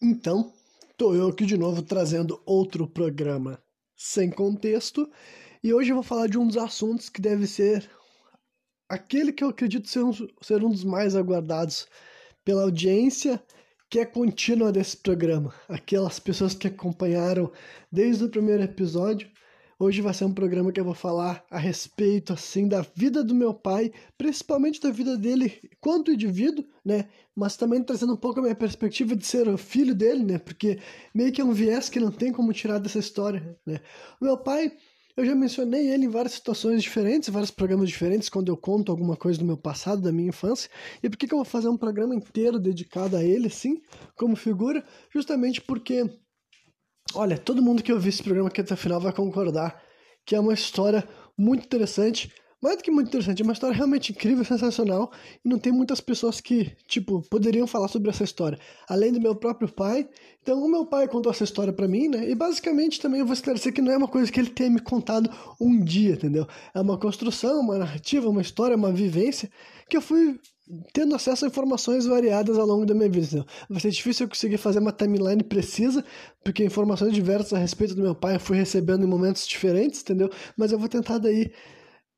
Então, tô eu aqui de novo trazendo outro programa sem contexto e hoje eu vou falar de um dos assuntos que deve ser aquele que eu acredito ser um, ser um dos mais aguardados pela audiência que é contínua desse programa, aquelas pessoas que acompanharam desde o primeiro episódio Hoje vai ser um programa que eu vou falar a respeito assim da vida do meu pai, principalmente da vida dele quanto indivíduo, né? Mas também trazendo um pouco a minha perspectiva de ser o filho dele, né? Porque meio que é um viés que não tem como tirar dessa história, né? O meu pai, eu já mencionei ele em várias situações diferentes, vários programas diferentes, quando eu conto alguma coisa do meu passado, da minha infância. E por que, que eu vou fazer um programa inteiro dedicado a ele, assim, como figura? Justamente porque Olha, todo mundo que ouvir esse programa aqui até o final vai concordar que é uma história muito interessante. Mais do que muito interessante, é uma história realmente incrível, sensacional, e não tem muitas pessoas que, tipo, poderiam falar sobre essa história, além do meu próprio pai. Então, o meu pai contou essa história para mim, né? E basicamente também eu vou esclarecer que não é uma coisa que ele tenha me contado um dia, entendeu? É uma construção, uma narrativa, uma história, uma vivência que eu fui tendo acesso a informações variadas ao longo da minha vida. Vai ser difícil eu conseguir fazer uma timeline precisa, porque informações diversas a respeito do meu pai eu fui recebendo em momentos diferentes, entendeu? Mas eu vou tentar daí.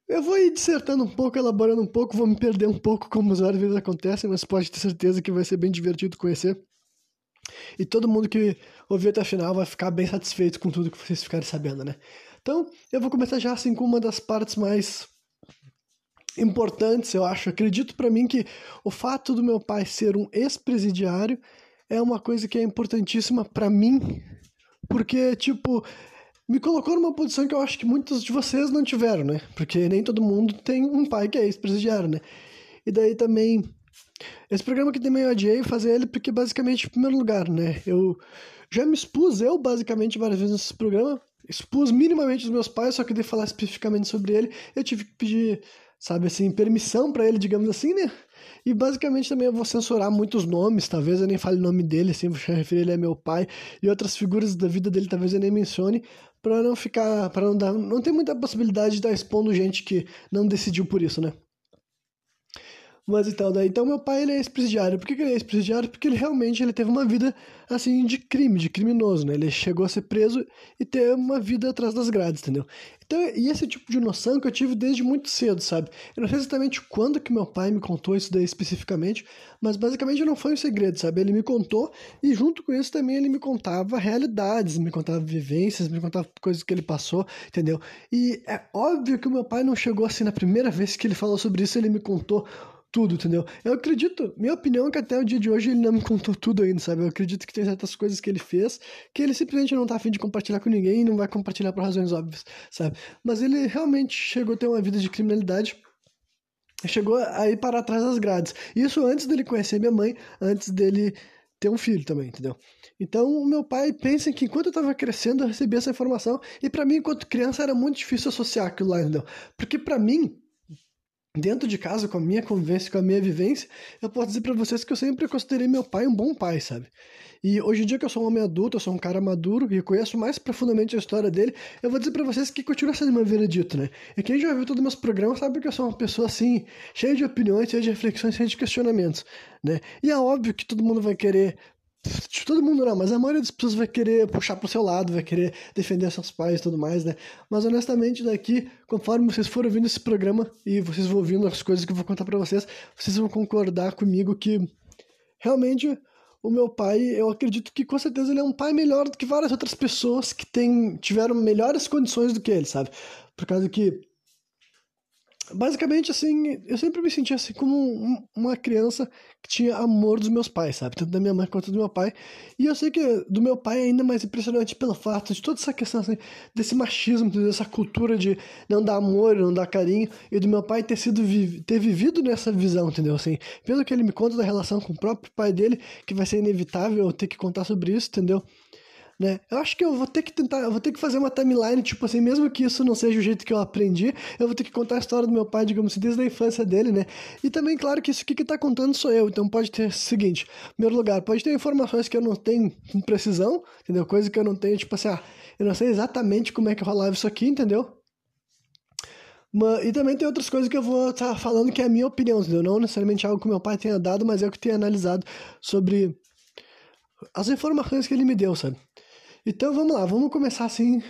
Eu vou ir dissertando um pouco, elaborando um pouco, vou me perder um pouco, como várias vezes acontecem, mas pode ter certeza que vai ser bem divertido conhecer. E todo mundo que ouvir até a final vai ficar bem satisfeito com tudo que vocês ficarem sabendo, né? Então, eu vou começar já assim com uma das partes mais importantes, eu acho. Acredito para mim que o fato do meu pai ser um ex-presidiário é uma coisa que é importantíssima para mim, porque, tipo, me colocou numa posição que eu acho que muitos de vocês não tiveram, né? Porque nem todo mundo tem um pai que é ex-presidiário, né? E daí também. Esse programa que também eu adiei fazer ele porque, basicamente, em primeiro lugar, né? Eu já me expus, eu, basicamente, várias vezes nesse programa, expus minimamente os meus pais, só que de falar especificamente sobre ele, eu tive que pedir sabe assim, permissão para ele, digamos assim, né? E basicamente também eu vou censurar muitos nomes, talvez eu nem fale o nome dele, assim, vou referir ele a meu pai e outras figuras da vida dele, talvez eu nem mencione, para não ficar, para não dar, não tem muita possibilidade de estar expondo gente que não decidiu por isso, né? Mas então, daí, então meu pai ele é ex-presidiário. Por que, que ele é ex-presidiário? Porque ele realmente ele teve uma vida assim de crime, de criminoso, né? Ele chegou a ser preso e ter uma vida atrás das grades, entendeu? Então, e esse tipo de noção que eu tive desde muito cedo, sabe? Eu não sei exatamente quando que meu pai me contou isso daí especificamente, mas basicamente não foi um segredo, sabe? Ele me contou e junto com isso também ele me contava realidades, me contava vivências, me contava coisas que ele passou, entendeu? E é óbvio que o meu pai não chegou assim na primeira vez que ele falou sobre isso, ele me contou tudo, entendeu? Eu acredito, minha opinião é que até o dia de hoje ele não me contou tudo ainda, sabe? Eu acredito que tem certas coisas que ele fez que ele simplesmente não tá afim de compartilhar com ninguém e não vai compartilhar por razões óbvias, sabe? Mas ele realmente chegou a ter uma vida de criminalidade chegou a ir para trás das grades. Isso antes dele conhecer minha mãe, antes dele ter um filho também, entendeu? Então, o meu pai pensa que enquanto eu estava crescendo, eu recebi essa informação, e para mim, enquanto criança, era muito difícil associar aquilo lá, entendeu? Porque para mim, dentro de casa, com a minha convivência, com a minha vivência, eu posso dizer para vocês que eu sempre considerei meu pai um bom pai, sabe? E hoje em dia que eu sou um homem adulto, eu sou um cara maduro e conheço mais profundamente a história dele, eu vou dizer para vocês que continua sendo meu veredito, né? E quem já viu todos os meus programas sabe que eu sou uma pessoa assim, cheia de opiniões, cheia de reflexões, cheia de questionamentos, né? E é óbvio que todo mundo vai querer todo mundo não, mas a maioria das pessoas vai querer puxar pro seu lado, vai querer defender seus pais e tudo mais, né? Mas honestamente, daqui, conforme vocês forem ouvindo esse programa e vocês vão ouvindo as coisas que eu vou contar para vocês, vocês vão concordar comigo que realmente o meu pai, eu acredito que com certeza ele é um pai melhor do que várias outras pessoas que tem, tiveram melhores condições do que ele, sabe? Por causa que basicamente, assim, eu sempre me sentia assim como um, uma criança que tinha amor dos meus pais, sabe? Tanto da minha mãe quanto do meu pai. E eu sei que do meu pai é ainda mais impressionante pelo fato de toda essa questão, assim, desse machismo, dessa cultura de não dar amor, não dar carinho, e do meu pai ter sido, ter vivido nessa visão, entendeu? Assim, pelo que ele me conta da relação com o próprio pai dele, que vai ser inevitável eu ter que contar sobre isso, entendeu? Né? Eu acho que eu vou ter que tentar, eu vou ter que fazer uma timeline, tipo assim, mesmo que isso não seja o jeito que eu aprendi, eu vou ter que contar a história do meu pai, digamos assim, desde a infância dele, né? E também, claro, que isso aqui que tá contando sou eu, então pode ter o seguinte, em primeiro lugar, pode ter informações que eu não tenho com precisão, entendeu? Coisa que eu não tenho, tipo assim, ah, eu não sei exatamente como é que rolava isso aqui, entendeu? Mas, e também tem outras coisas que eu vou estar tá falando que é a minha opinião, entendeu? Não necessariamente algo que meu pai tenha dado, mas é o que tenho analisado sobre as informações que ele me deu, sabe? Então vamos lá, vamos começar assim.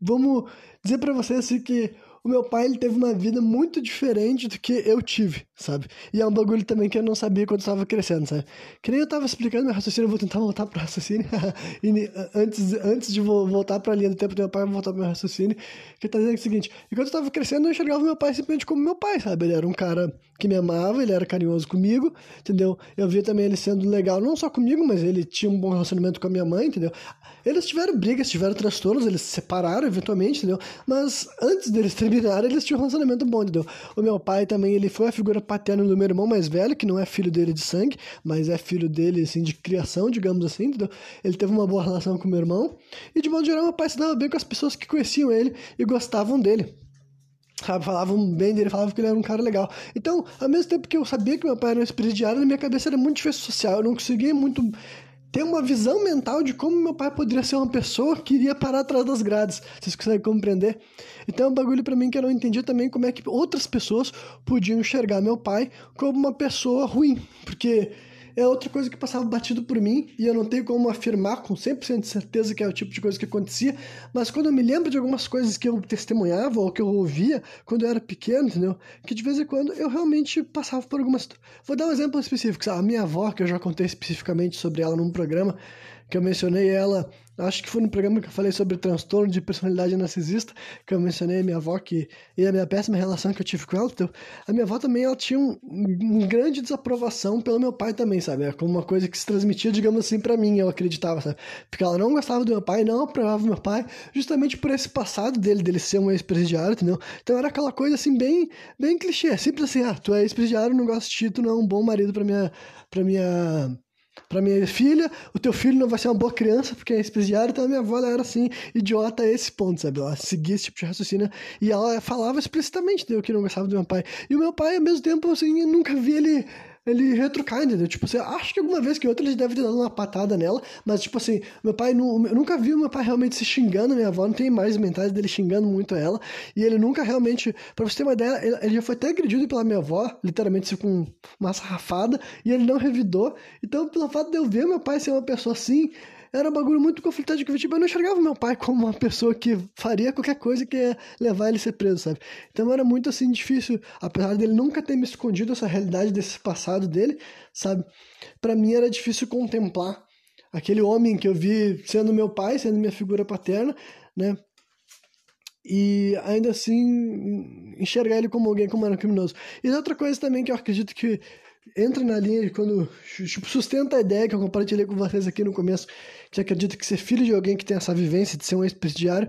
Vamos dizer para vocês assim que o meu pai ele teve uma vida muito diferente do que eu tive, sabe? E é um bagulho também que eu não sabia quando estava crescendo, sabe? Que nem eu estava explicando meu raciocínio, eu vou tentar voltar pro raciocínio. antes, antes de voltar para a linha do tempo do meu pai, eu vou voltar pro meu raciocínio. Que tá dizendo o seguinte: enquanto eu estava crescendo, eu enxergava meu pai simplesmente como meu pai, sabe? Ele era um cara que me amava, ele era carinhoso comigo, entendeu? Eu via também ele sendo legal, não só comigo, mas ele tinha um bom relacionamento com a minha mãe, entendeu? Eles tiveram brigas, tiveram transtornos, eles se separaram eventualmente, entendeu? Mas antes deles terminarem, eles tinham um relacionamento bom, entendeu? O meu pai também, ele foi a figura paterna do meu irmão mais velho, que não é filho dele de sangue, mas é filho dele, assim, de criação, digamos assim, entendeu? Ele teve uma boa relação com meu irmão. E, de modo geral, meu pai se dava bem com as pessoas que conheciam ele e gostavam dele sabe, falavam bem dele, falavam que ele era um cara legal. Então, ao mesmo tempo que eu sabia que meu pai era um ex-presidiário, na minha cabeça era muito difícil social, eu não conseguia muito ter uma visão mental de como meu pai poderia ser uma pessoa que iria parar atrás das grades. Vocês conseguem compreender? Então é um bagulho para mim que eu não entendi também como é que outras pessoas podiam enxergar meu pai como uma pessoa ruim. Porque é outra coisa que passava batido por mim e eu não tenho como afirmar com 100% de certeza que é o tipo de coisa que acontecia, mas quando eu me lembro de algumas coisas que eu testemunhava ou que eu ouvia quando eu era pequeno, entendeu? Que de vez em quando eu realmente passava por algumas. Vou dar um exemplo específico. A minha avó, que eu já contei especificamente sobre ela num programa, que eu mencionei ela Acho que foi no programa que eu falei sobre transtorno de personalidade narcisista, que eu mencionei a minha avó que, e a minha péssima relação que eu tive com ela. Então, a minha avó também ela tinha um, um grande desaprovação pelo meu pai também, sabe? É como uma coisa que se transmitia, digamos assim, para mim, eu acreditava, sabe? Porque ela não gostava do meu pai, não aprovava meu pai, justamente por esse passado dele, dele ser um ex-presidiário, entendeu? Então era aquela coisa assim, bem, bem clichê, simples assim, ah, tu é ex-presidiário, não gosto de ti, tu não é um bom marido pra minha. Pra minha para minha filha, o teu filho não vai ser uma boa criança porque é ex-presidiário, então a minha avó era assim, idiota a esse ponto, sabe? Ela seguia esse tipo de raciocínio e ela falava explicitamente do que não gostava do meu pai. E o meu pai, ao mesmo tempo, assim, eu nunca vi ele ele retrucar, entendeu? Tipo, você acha que alguma vez que outra ele deve ter dado uma patada nela, mas, tipo assim, meu pai, eu nunca vi meu pai realmente se xingando, minha avó não tem mais mentais dele xingando muito ela, e ele nunca realmente, pra você ter uma ideia, ele, ele já foi até agredido pela minha avó, literalmente, com uma sarrafada, e ele não revidou, então, pelo fato de eu ver meu pai ser uma pessoa assim, era um bagulho muito conflitante, que tipo, eu não enxergava meu pai como uma pessoa que faria qualquer coisa que ia levar ele a ser preso, sabe? Então era muito assim difícil, apesar dele nunca ter me escondido essa realidade desse passado dele, sabe? Para mim era difícil contemplar aquele homem que eu vi sendo meu pai, sendo minha figura paterna, né? E ainda assim enxergar ele como alguém como era um criminoso. E outra coisa também que eu acredito que entra na linha de quando tipo, sustenta a ideia que eu compartilhei com vocês aqui no começo, que acredita que ser filho de alguém que tem essa vivência de ser um ex-presidiário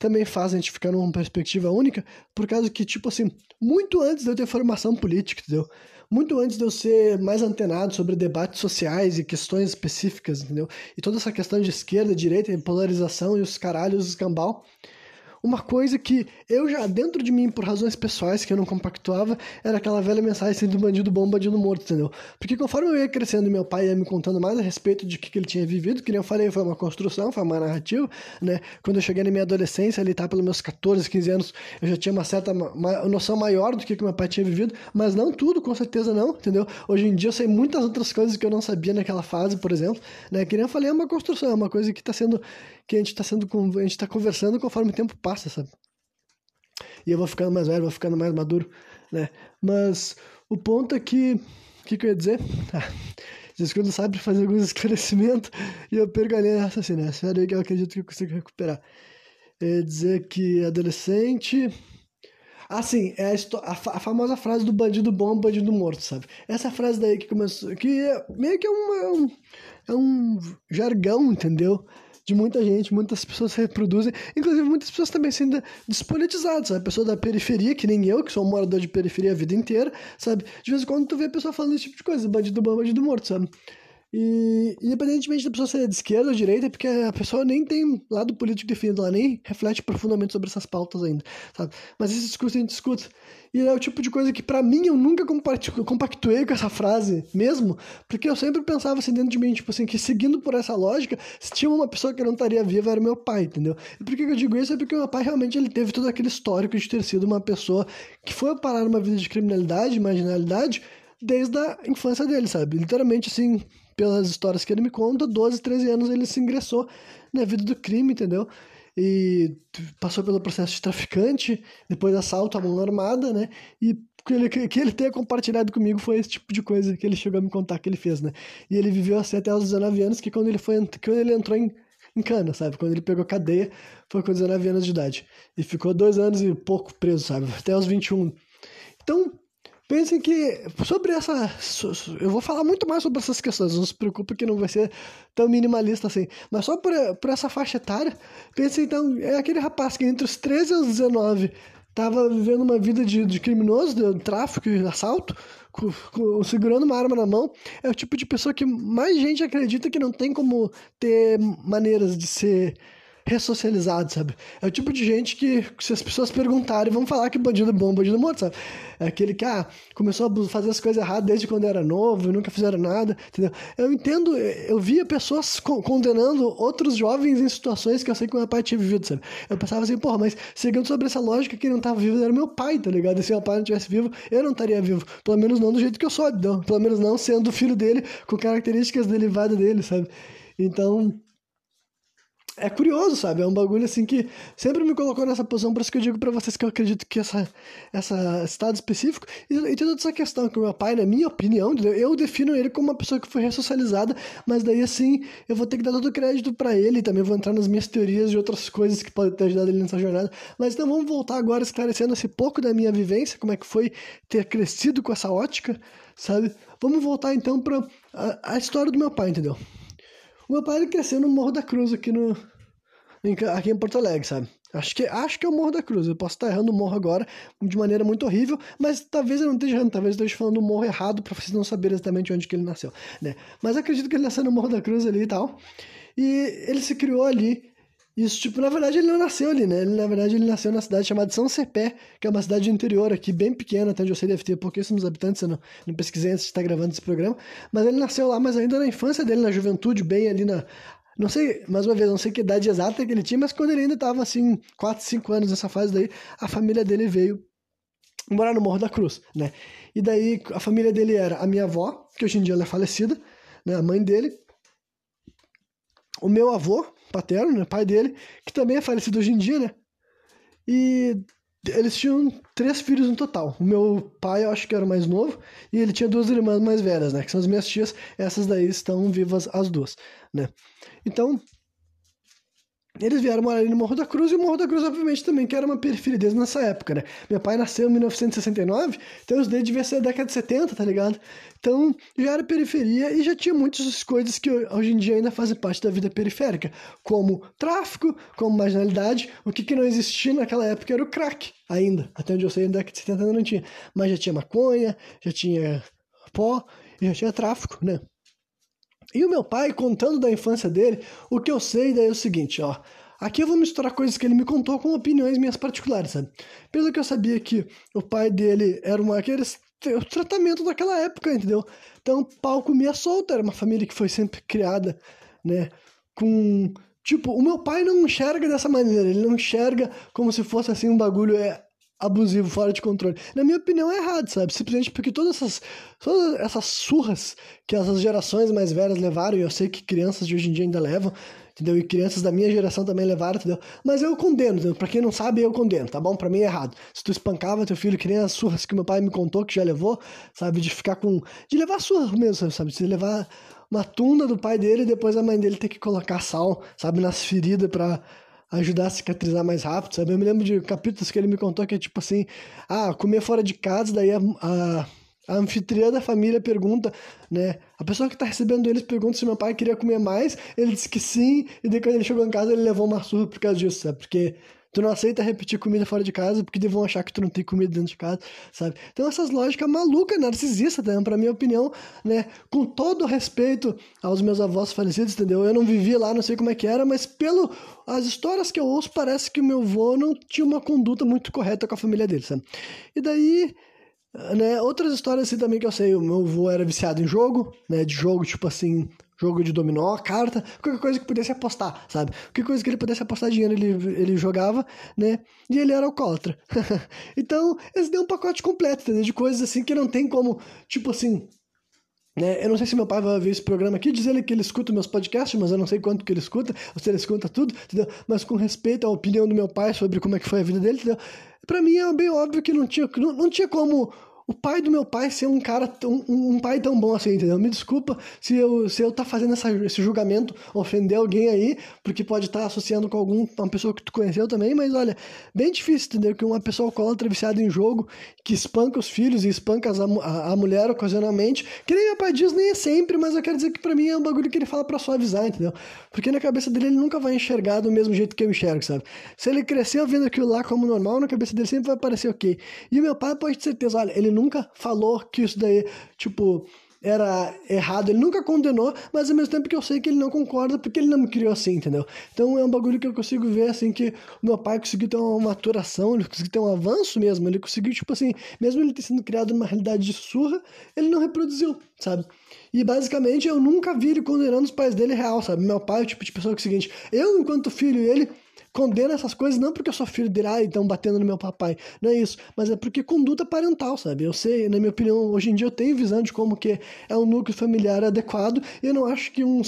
também faz a gente ficar numa perspectiva única, por causa que, tipo assim, muito antes de eu ter formação política, entendeu? Muito antes de eu ser mais antenado sobre debates sociais e questões específicas, entendeu? E toda essa questão de esquerda, direita, polarização e os caralhos, os escambau, uma coisa que eu já, dentro de mim, por razões pessoais que eu não compactuava, era aquela velha mensagem sendo bandido bom, bandido morto, entendeu? Porque conforme eu ia crescendo e meu pai ia me contando mais a respeito de que, que ele tinha vivido, que nem eu falei, foi uma construção, foi uma narrativa, né? Quando eu cheguei na minha adolescência, ali tá pelos meus 14, 15 anos, eu já tinha uma certa uma noção maior do que, que meu pai tinha vivido, mas não tudo, com certeza não, entendeu? Hoje em dia eu sei muitas outras coisas que eu não sabia naquela fase, por exemplo, né? Que nem eu falei, é uma construção, é uma coisa que está sendo que a gente está sendo a gente tá conversando conforme o tempo passa, sabe? E eu vou ficando mais velho, vou ficando mais maduro, né? Mas o ponto é que o que, que eu ia dizer? Ah, vocês quando sabem fazer alguns esclarecimentos e eu perco a linha raciocínio. Espera aí que eu acredito que eu consigo recuperar. É dizer que adolescente. Ah, sim, é a, a, a, famosa frase do bandido bom, bandido morto, sabe? Essa frase daí que começou. Que é, meio que é, uma, é um, é um jargão, entendeu? De muita gente, muitas pessoas reproduzem, inclusive muitas pessoas também sendo despolitizadas, sabe? Pessoa da periferia, que nem eu, que sou um morador de periferia a vida inteira, sabe? De vez em quando tu vê a pessoa falando esse tipo de coisa, bandido bom, bandido morto, sabe? E independentemente da pessoa ser de esquerda ou direita, é porque a pessoa nem tem lado político definido, ela nem reflete profundamente sobre essas pautas ainda, sabe? Mas esse discurso a gente discute. E é o tipo de coisa que para mim eu nunca compactuei com essa frase mesmo, porque eu sempre pensava assim dentro de mim, tipo assim, que seguindo por essa lógica, se tinha uma pessoa que não estaria viva era meu pai, entendeu? E por que eu digo isso? É porque meu pai realmente ele teve todo aquele histórico de ter sido uma pessoa que foi parar numa vida de criminalidade, marginalidade, desde a infância dele, sabe? Literalmente assim, pelas histórias que ele me conta, 12, 13 anos ele se ingressou na vida do crime, entendeu? E passou pelo processo de traficante, depois assalto à mão armada, né? E que ele, que ele tenha compartilhado comigo foi esse tipo de coisa que ele chegou a me contar que ele fez, né? E ele viveu assim até os 19 anos, que quando ele foi quando ele entrou em, em cana, sabe? Quando ele pegou cadeia, foi com 19 anos de idade. E ficou dois anos e pouco preso, sabe? Até os 21. Então, pensem que sobre essa. Eu vou falar muito mais sobre essas questões, não se preocupe que não vai ser tão minimalista assim. Mas só por, por essa faixa etária, pensem então, é aquele rapaz que entre os 13 e os 19 estava vivendo uma vida de, de criminoso, de tráfico e assalto, com, com, segurando uma arma na mão. É o tipo de pessoa que mais gente acredita que não tem como ter maneiras de ser ressocializado, sabe? É o tipo de gente que, se as pessoas perguntarem, vão falar que bandido é bom, bandido é morto, sabe? É aquele que, ah, começou a fazer as coisas erradas desde quando era novo e nunca fizeram nada, entendeu? Eu entendo, eu via pessoas condenando outros jovens em situações que eu sei que meu pai tinha vivido, sabe? Eu pensava assim, porra, mas seguindo sobre essa lógica, quem não tava vivo era meu pai, tá ligado? E se meu pai não tivesse vivo, eu não estaria vivo. Pelo menos não do jeito que eu sou, não. Pelo menos não sendo filho dele, com características derivadas dele, sabe? Então, é curioso, sabe? É um bagulho assim que sempre me colocou nessa posição, por isso que eu digo para vocês que eu acredito que essa, essa estado específico e, e toda essa questão que o meu pai, na minha opinião, eu defino ele como uma pessoa que foi ressocializada, mas daí assim eu vou ter que dar todo o crédito para ele, também vou entrar nas minhas teorias de outras coisas que podem ter ajudado ele nessa jornada. Mas então vamos voltar agora esclarecendo esse pouco da minha vivência, como é que foi ter crescido com essa ótica, sabe? Vamos voltar então para a, a história do meu pai, entendeu? O meu pai ele cresceu no Morro da Cruz, aqui no, aqui em Porto Alegre, sabe? Acho que, acho que é o Morro da Cruz. Eu posso estar errando o morro agora de maneira muito horrível, mas talvez eu não esteja errando, talvez eu esteja falando o morro errado para vocês não saberem exatamente onde que ele nasceu, né? Mas acredito que ele nasceu no Morro da Cruz ali e tal. E ele se criou ali. Isso, tipo, na verdade ele não nasceu ali, né? Ele, na verdade ele nasceu na cidade chamada São Cepé, que é uma cidade interior aqui, bem pequena, até onde eu sei deve ter pouquíssimos habitantes, eu não, não pesquisei antes de estar gravando esse programa. Mas ele nasceu lá, mas ainda na infância dele, na juventude, bem ali na, não sei, mais uma vez, não sei que idade exata que ele tinha, mas quando ele ainda estava assim, 4, 5 anos nessa fase daí, a família dele veio morar no Morro da Cruz, né? E daí a família dele era a minha avó, que hoje em dia ela é falecida, né? A mãe dele, o meu avô paterno, né? Pai dele, que também é falecido hoje em dia, né? E eles tinham três filhos no total. O meu pai, eu acho que era o mais novo, e ele tinha duas irmãs mais velhas, né? Que são as minhas tias. Essas daí estão vivas as duas, né? Então, eles vieram morar ali no Morro da Cruz, e o Morro da Cruz, obviamente, também, que era uma periferia desde nessa época, né? Meu pai nasceu em 1969, então isso daí devia ser a década de 70, tá ligado? Então, já era periferia e já tinha muitas coisas que hoje em dia ainda fazem parte da vida periférica, como tráfico, como marginalidade. O que, que não existia naquela época era o crack, ainda. Até onde eu sei, na década de 70 ainda não tinha. Mas já tinha maconha, já tinha pó, já tinha tráfico, né? E o meu pai, contando da infância dele, o que eu sei daí é o seguinte, ó. Aqui eu vou misturar coisas que ele me contou com opiniões minhas particulares, sabe? Pelo que eu sabia que o pai dele era uma aqueles o tratamento daquela época, entendeu? Então, pau comia solto, era uma família que foi sempre criada, né, com tipo, o meu pai não enxerga dessa maneira, ele não enxerga como se fosse assim um bagulho é abusivo, fora de controle. Na minha opinião, é errado, sabe? Simplesmente porque todas essas, todas essas surras que essas gerações mais velhas levaram, e eu sei que crianças de hoje em dia ainda levam, entendeu? E crianças da minha geração também levaram, entendeu? Mas eu condeno, entendeu? Pra quem não sabe, eu condeno, tá bom? Pra mim é errado. Se tu espancava teu filho, que nem as surras que meu pai me contou que já levou, sabe? De ficar com... De levar surras mesmo, sabe? De levar uma tunda do pai dele e depois a mãe dele ter que colocar sal, sabe? Nas feridas pra ajudar a cicatrizar mais rápido, sabe? Eu me lembro de capítulos que ele me contou que é tipo assim, ah, comer fora de casa, daí a, a, a anfitriã da família pergunta, né? A pessoa que tá recebendo eles pergunta se meu pai queria comer mais, ele disse que sim, e daí quando ele chegou em casa ele levou uma surra por causa disso, sabe? Porque Tu não aceita repetir comida fora de casa porque vão achar que tu não tem comida dentro de casa, sabe? Então essas lógicas malucas, narcisistas, né? Pra minha opinião, né? Com todo respeito aos meus avós falecidos, entendeu? Eu não vivia lá, não sei como é que era, mas pelo as histórias que eu ouço, parece que o meu avô não tinha uma conduta muito correta com a família dele, sabe? E daí né, outras histórias assim também que eu sei, o meu avô era viciado em jogo, né, de jogo tipo assim, jogo de dominó, carta, qualquer coisa que pudesse apostar, sabe? Qualquer coisa que ele pudesse apostar dinheiro, ele, ele jogava, né? E ele era alcoólatra. então, esse deu um pacote completo, entendeu? De coisas assim que não tem como, tipo assim, Né? Eu não sei se meu pai vai ver esse programa aqui, diz ele que ele escuta meus podcasts, mas eu não sei quanto que ele escuta, ou se ele escuta tudo, entendeu? Mas com respeito à opinião do meu pai sobre como é que foi a vida dele, entendeu? Pra mim é bem óbvio que não tinha, não, não tinha como o pai do meu pai ser um cara, um, pai tão bom assim, entendeu? Me desculpa se eu, se eu tá fazendo essa, esse julgamento, ofender alguém aí, porque pode estar tá associando com algum, uma pessoa que tu conheceu também, mas olha, bem difícil, entendeu? Que uma pessoa alcoólatra viciada em jogo, que espanca os filhos e espanca a, a, a, mulher ocasionalmente, que nem meu pai diz, nem é sempre, mas eu quero dizer que pra mim é um bagulho que ele fala pra suavizar, entendeu? Porque na cabeça dele ele nunca vai enxergar do mesmo jeito que eu enxergo, sabe? Se ele cresceu vendo aquilo lá como normal, na cabeça dele sempre vai parecer ok. E meu pai pode ter certeza, olha, ele nunca falou que isso daí, tipo, era errado, ele nunca condenou, mas ao mesmo tempo que eu sei que ele não concorda porque ele não me criou assim, entendeu? Então é um bagulho que eu consigo ver assim que o meu pai conseguiu ter uma maturação, ele conseguiu ter um avanço mesmo, ele conseguiu, tipo assim, mesmo ele ter sido criado numa realidade de surra, ele não reproduziu, sabe? E basicamente eu nunca vi ele condenando os pais dele real, sabe? Meu pai é o tipo de pessoa que é o seguinte, eu enquanto filho ele condena essas coisas não porque eu sou filho dele, ah, então batendo no meu papai. Não é isso. Mas é porque conduta parental, sabe? Eu sei, na minha opinião, hoje em dia eu tenho visão de como que é um núcleo familiar adequado e eu não acho que um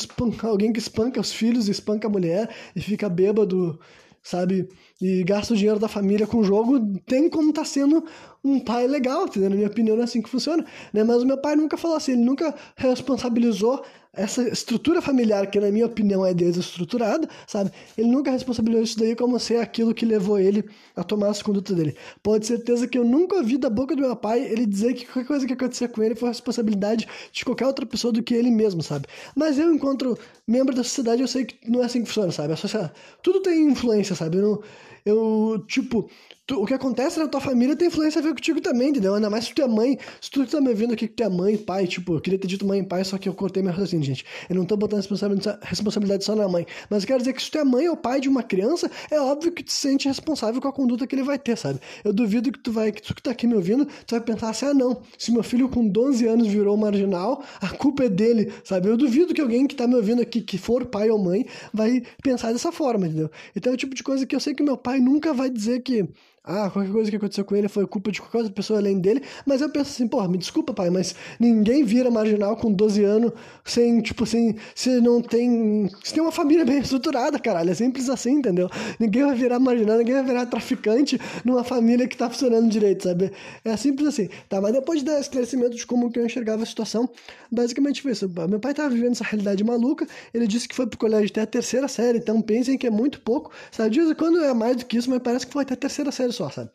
alguém que espanca os filhos, espanca a mulher e fica bêbado, sabe? E gasta o dinheiro da família com o jogo, tem como estar tá sendo um pai legal, entendeu? Na minha opinião, é assim que funciona. Né? Mas o meu pai nunca falou assim, ele nunca responsabilizou essa estrutura familiar, que na minha opinião é desestruturada, sabe? Ele nunca responsabilizou isso daí como ser aquilo que levou ele a tomar as condutas dele. Pode certeza que eu nunca ouvi da boca do meu pai ele dizer que qualquer coisa que acontecer com ele foi responsabilidade de qualquer outra pessoa do que ele mesmo, sabe? Mas eu, enquanto membro da sociedade, eu sei que não é assim que funciona, sabe? A sociedade, tudo tem influência, sabe? Eu, não, eu tipo, tu, o que acontece na tua família tem influência a ver contigo também, entendeu? Ainda mais se tu é mãe, se tu tá me ouvindo aqui que tu é mãe, pai, tipo, eu queria ter dito mãe e pai, só que eu cortei meu raciocínio, gente. Eu não tô botando responsabilidade, responsabilidade só na mãe, mas eu quero dizer que se tu é mãe ou pai de uma criança, é óbvio que tu se sente responsável com a conduta que ele vai ter, sabe? Eu duvido que tu vai, que tu que tá aqui me ouvindo, tu vai pensar assim, ah não, se meu filho com 12 anos virou marginal, a culpa é dele, sabe? Eu duvido que alguém que tá me ouvindo aqui, que for pai ou mãe, vai pensar dessa forma, entendeu? Então é o tipo de coisa que eu sei que meu pai nunca vai dizer que ah, qualquer coisa que aconteceu com ele foi culpa de qualquer outra pessoa além dele. Mas eu penso assim, porra, me desculpa, pai, mas ninguém vira marginal com 12 anos sem, tipo, sem. Se não tem. Se tem uma família bem estruturada, caralho. É simples assim, entendeu? Ninguém vai virar marginal, ninguém vai virar traficante numa família que tá funcionando direito, sabe? É simples assim. Tá, mas depois de dar esclarecimento de como que eu enxergava a situação, basicamente foi isso. Meu pai tava vivendo essa realidade maluca, ele disse que foi pro colégio até a terceira série, então pensem que é muito pouco. Sabe, diz quando é mais do que isso, mas parece que foi até a terceira série só, sabe?